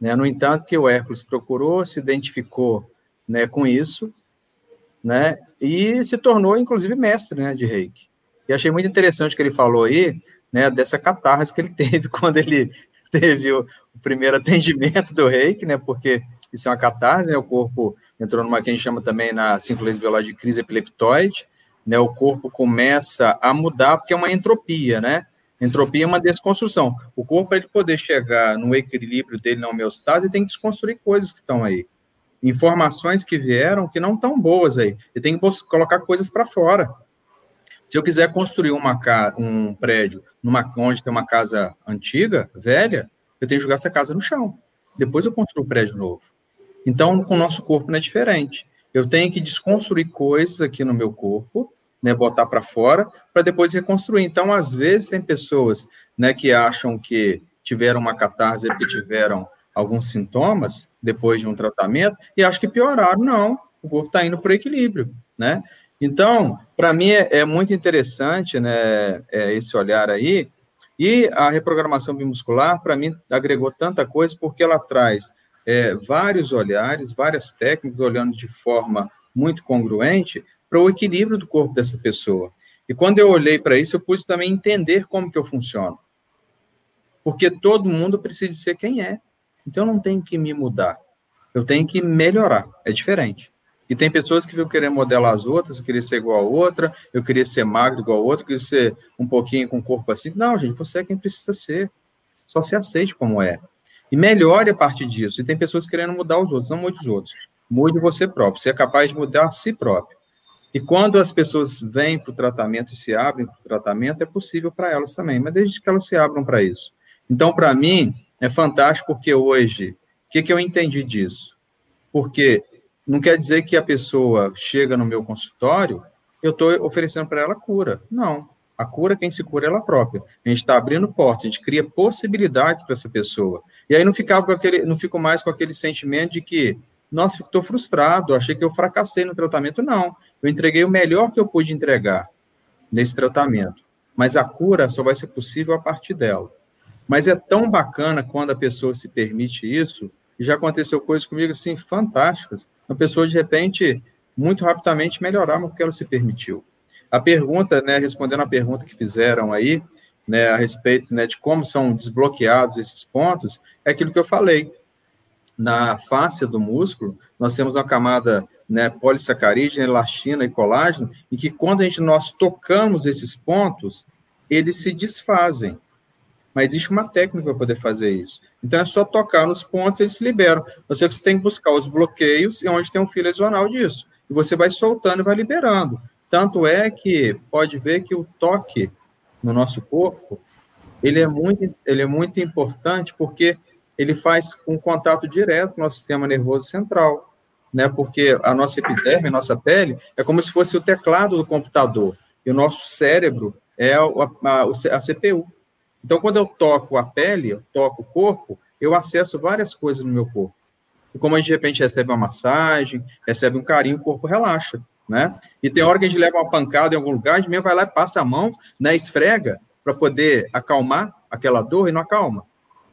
Speaker 3: Né? No entanto, que o Hércules procurou, se identificou né, com isso, né, e se tornou, inclusive, mestre né, de reiki. E achei muito interessante que ele falou aí, né, dessa catarse que ele teve quando ele teve o, o, primeiro atendimento do reiki, né, porque isso é uma catarse, né, o corpo entrou numa que a gente chama também na cinco leis de crise epileptoide, né, o corpo começa a mudar, porque é uma entropia, né, Entropia é uma desconstrução. O corpo, para ele poder chegar no equilíbrio dele na homeostase, ele tem que desconstruir coisas que estão aí. Informações que vieram que não estão boas aí. Ele tem que colocar coisas para fora. Se eu quiser construir uma um prédio numa, onde tem uma casa antiga, velha, eu tenho que jogar essa casa no chão. Depois eu construo um prédio novo. Então, com o nosso corpo não é diferente. Eu tenho que desconstruir coisas aqui no meu corpo né, botar para fora, para depois reconstruir. Então, às vezes, tem pessoas né, que acham que tiveram uma catarse porque tiveram alguns sintomas depois de um tratamento e acham que pioraram. Não, o corpo está indo para o equilíbrio, né? Então, para mim é, é, muito interessante, né, é, esse olhar aí, e a reprogramação bimuscular, para mim, agregou tanta coisa, porque ela traz é, vários olhares, várias técnicas, olhando de forma muito congruente, para o equilíbrio do corpo dessa pessoa. E quando eu olhei para isso, eu pude também entender como que eu funciono. Porque todo mundo precisa ser quem é. Então eu não tenho que me mudar. Eu tenho que melhorar. É diferente. E tem pessoas que ficam querendo modelar as outras, eu queria ser igual a outra, eu queria ser magro igual a outra, eu queria ser um pouquinho com o corpo assim. Não, gente, você é quem precisa ser. Só se aceite como é. E melhore a partir disso. E tem pessoas querendo mudar os outros, não mude os outros. Mude você próprio. Você é capaz de mudar a si próprio. E quando as pessoas vêm para o tratamento e se abrem para o tratamento, é possível para elas também, mas desde que elas se abram para isso. Então, para mim, é fantástico porque hoje, o que, que eu entendi disso? Porque não quer dizer que a pessoa chega no meu consultório, eu estou oferecendo para ela cura. Não. A cura, quem se cura é ela própria. A gente está abrindo portas, a gente cria possibilidades para essa pessoa. E aí não ficava com aquele, não fico mais com aquele sentimento de que, nossa, estou frustrado, achei que eu fracassei no tratamento. Não. Eu entreguei o melhor que eu pude entregar nesse tratamento, mas a cura só vai ser possível a partir dela. Mas é tão bacana quando a pessoa se permite isso, e já aconteceu coisas comigo assim fantásticas. A pessoa de repente muito rapidamente melhorar porque ela se permitiu. A pergunta, né, respondendo a pergunta que fizeram aí, né, a respeito né, de como são desbloqueados esses pontos, é aquilo que eu falei. Na face do músculo, nós temos uma camada né, polissacarídeo, elastina e colágeno, e que quando a gente, nós tocamos esses pontos, eles se desfazem. Mas existe uma técnica para poder fazer isso. Então é só tocar nos pontos, eles se liberam. Você, você tem que buscar os bloqueios e onde tem um fio lesional disso. E você vai soltando e vai liberando. Tanto é que pode ver que o toque no nosso corpo, ele é muito, ele é muito importante porque ele faz um contato direto com o nosso sistema nervoso central né? Porque a nossa epiderme, a nossa pele, é como se fosse o teclado do computador. E o nosso cérebro é a, a, a CPU. Então, quando eu toco a pele, eu toco o corpo, eu acesso várias coisas no meu corpo. E como a gente, de repente, recebe uma massagem, recebe um carinho, o corpo relaxa, né? E tem hora que a gente leva uma pancada em algum lugar, a gente mesmo vai lá e passa a mão, né, esfrega, para poder acalmar aquela dor e não acalma.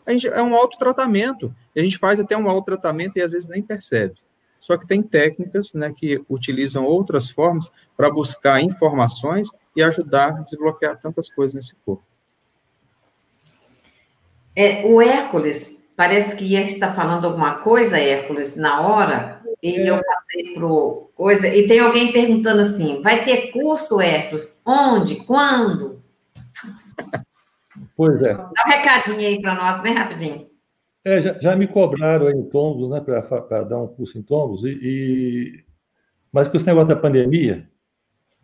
Speaker 3: A gente, é um autotratamento. A gente faz até um autotratamento e às vezes nem percebe. Só que tem técnicas né, que utilizam outras formas para buscar informações e ajudar a desbloquear tantas coisas nesse corpo.
Speaker 1: É, o Hércules, parece que ia estar falando alguma coisa, Hércules, na hora, e é. eu passei para coisa, e tem alguém perguntando assim: vai ter curso, Hércules? Onde? Quando?
Speaker 2: Pois é.
Speaker 1: Dá um recadinho aí para nós, bem rapidinho.
Speaker 2: É, já, já, me cobraram aí em tombos, né, para dar um curso em tombos, e, e, mas com esse negócio da pandemia,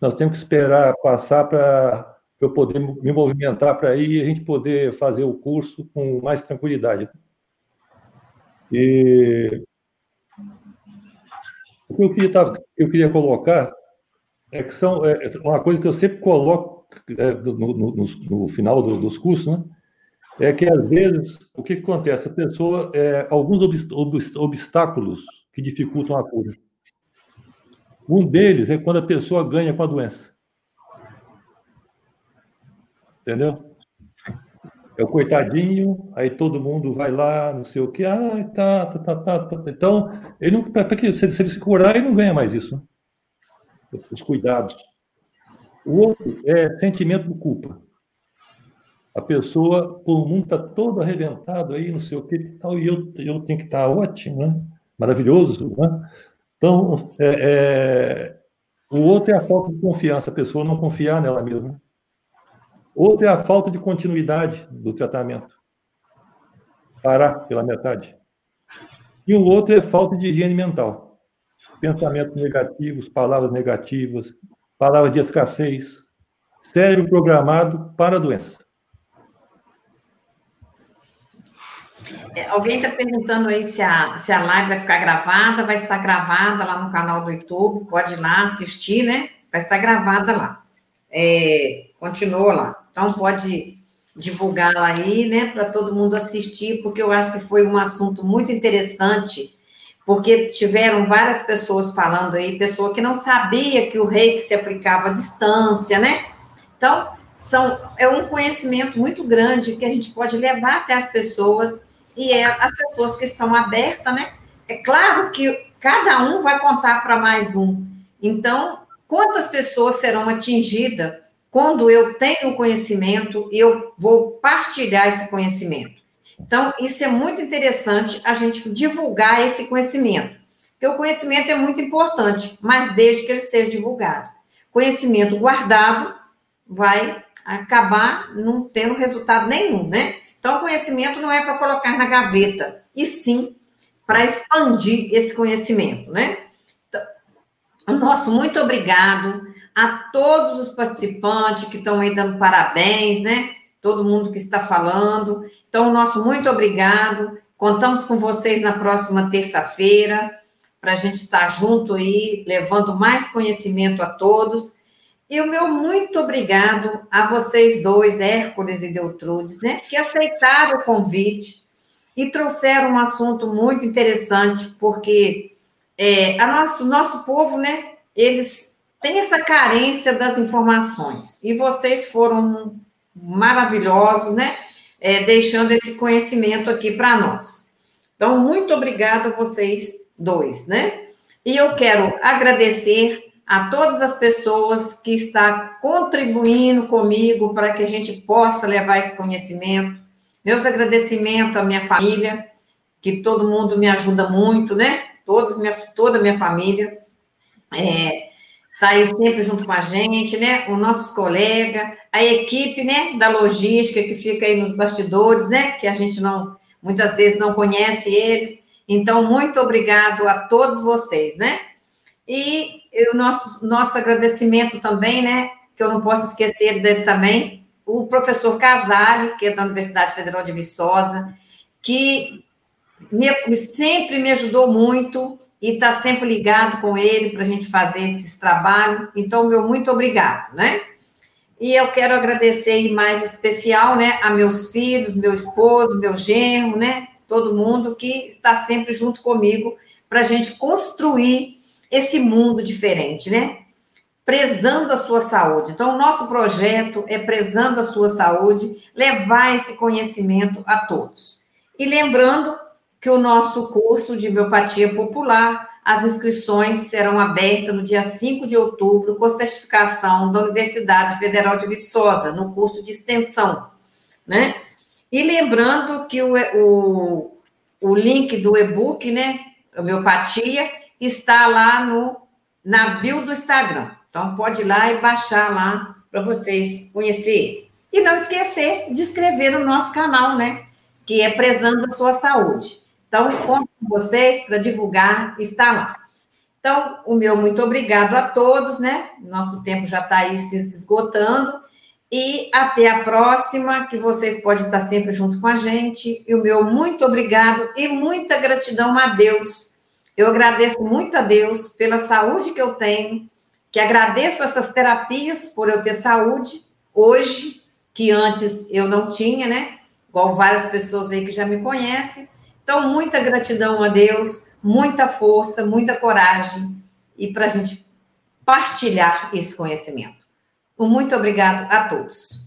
Speaker 2: nós temos que esperar passar para eu poder me movimentar para ir e a gente poder fazer o curso com mais tranquilidade. E o que eu queria, eu queria colocar É que são é, é uma coisa que eu sempre coloco é, no, no, no, no, final do, dos cursos, né? É que às vezes o que acontece? A pessoa é, alguns obstáculos que dificultam a cura. Um deles é quando a pessoa ganha com a doença. Entendeu? É o coitadinho, aí todo mundo vai lá, não sei o quê, ah, tá, tá, tá, tá, tá. Então, ele não, porque se, se ele se curar, ele não ganha mais isso. Né? Os cuidados. O outro é sentimento de culpa. A pessoa, o mundo está todo arrebentado aí, não sei o que tal, e eu, eu tenho que estar tá ótimo, né? maravilhoso. Né? Então, é, é, o outro é a falta de confiança, a pessoa não confiar nela mesma. Outra é a falta de continuidade do tratamento. Parar pela metade. E o outro é falta de higiene mental. Pensamentos negativos, palavras negativas, palavras de escassez. Cérebro programado para a doença.
Speaker 1: É, alguém está perguntando aí se a, se a live vai ficar gravada, vai estar gravada lá no canal do YouTube, pode ir lá assistir, né? Vai estar gravada lá. É, continua lá. Então, pode divulgar aí, né, para todo mundo assistir, porque eu acho que foi um assunto muito interessante, porque tiveram várias pessoas falando aí, pessoa que não sabia que o reiki se aplicava à distância, né? Então, são, é um conhecimento muito grande que a gente pode levar até as pessoas, e é as pessoas que estão abertas, né? É claro que cada um vai contar para mais um. Então, quantas pessoas serão atingidas quando eu tenho conhecimento, eu vou partilhar esse conhecimento. Então, isso é muito interessante a gente divulgar esse conhecimento. Porque o conhecimento é muito importante, mas desde que ele seja divulgado. Conhecimento guardado vai acabar não tendo resultado nenhum, né? Então, o conhecimento não é para colocar na gaveta, e sim para expandir esse conhecimento, né? Então, nosso muito obrigado a todos os participantes que estão aí dando parabéns, né? Todo mundo que está falando. Então, nosso muito obrigado. Contamos com vocês na próxima terça-feira, para a gente estar junto aí, levando mais conhecimento a todos. E o meu muito obrigado a vocês dois, Hércules e Deltrudes, né? Que aceitaram o convite e trouxeram um assunto muito interessante, porque é, a nosso, nosso povo, né? Eles tem essa carência das informações. E vocês foram maravilhosos, né? É, deixando esse conhecimento aqui para nós. Então, muito obrigada a vocês dois, né? E eu quero agradecer a todas as pessoas que estão contribuindo comigo para que a gente possa levar esse conhecimento. Meus agradecimentos à minha família, que todo mundo me ajuda muito, né? Todos, minha, toda a minha família. É, está aí sempre junto com a gente, né? Os nossos colegas, a equipe, né, da logística que fica aí nos bastidores, né? Que a gente não, muitas vezes não conhece eles. Então, muito obrigado a todos vocês, né? E o nosso, nosso agradecimento também, né? Que eu não posso esquecer dele também, o professor Casale, que é da Universidade Federal de Viçosa, que me, sempre me ajudou muito e está sempre ligado com ele para a gente fazer esses trabalhos. Então, meu muito obrigado, né? E eu quero agradecer mais especial, né, a meus filhos, meu esposo, meu genro, né, todo mundo que está sempre junto comigo para a gente construir esse mundo diferente, né? Prezando a sua saúde. Então, o nosso projeto é prezando a sua saúde, levar esse conhecimento a todos. E lembrando que o nosso curso de biopatia popular, as inscrições serão abertas no dia 5 de outubro, com certificação da Universidade Federal de Viçosa, no curso de extensão, né? E lembrando que o, o, o link do e-book, né, homeopatia, está lá no, na bio do Instagram. Então, pode ir lá e baixar lá para vocês conhecerem. E não esquecer de inscrever no nosso canal, né, que é Prezando a Sua Saúde. Então, conto com vocês para divulgar, está lá. Então, o meu muito obrigado a todos, né? Nosso tempo já está aí se esgotando. E até a próxima, que vocês podem estar sempre junto com a gente. E o meu muito obrigado e muita gratidão a Deus. Eu agradeço muito a Deus pela saúde que eu tenho, que agradeço essas terapias por eu ter saúde hoje, que antes eu não tinha, né? Igual várias pessoas aí que já me conhecem. Então, muita gratidão a Deus, muita força, muita coragem e para a gente partilhar esse conhecimento. Muito obrigado a todos.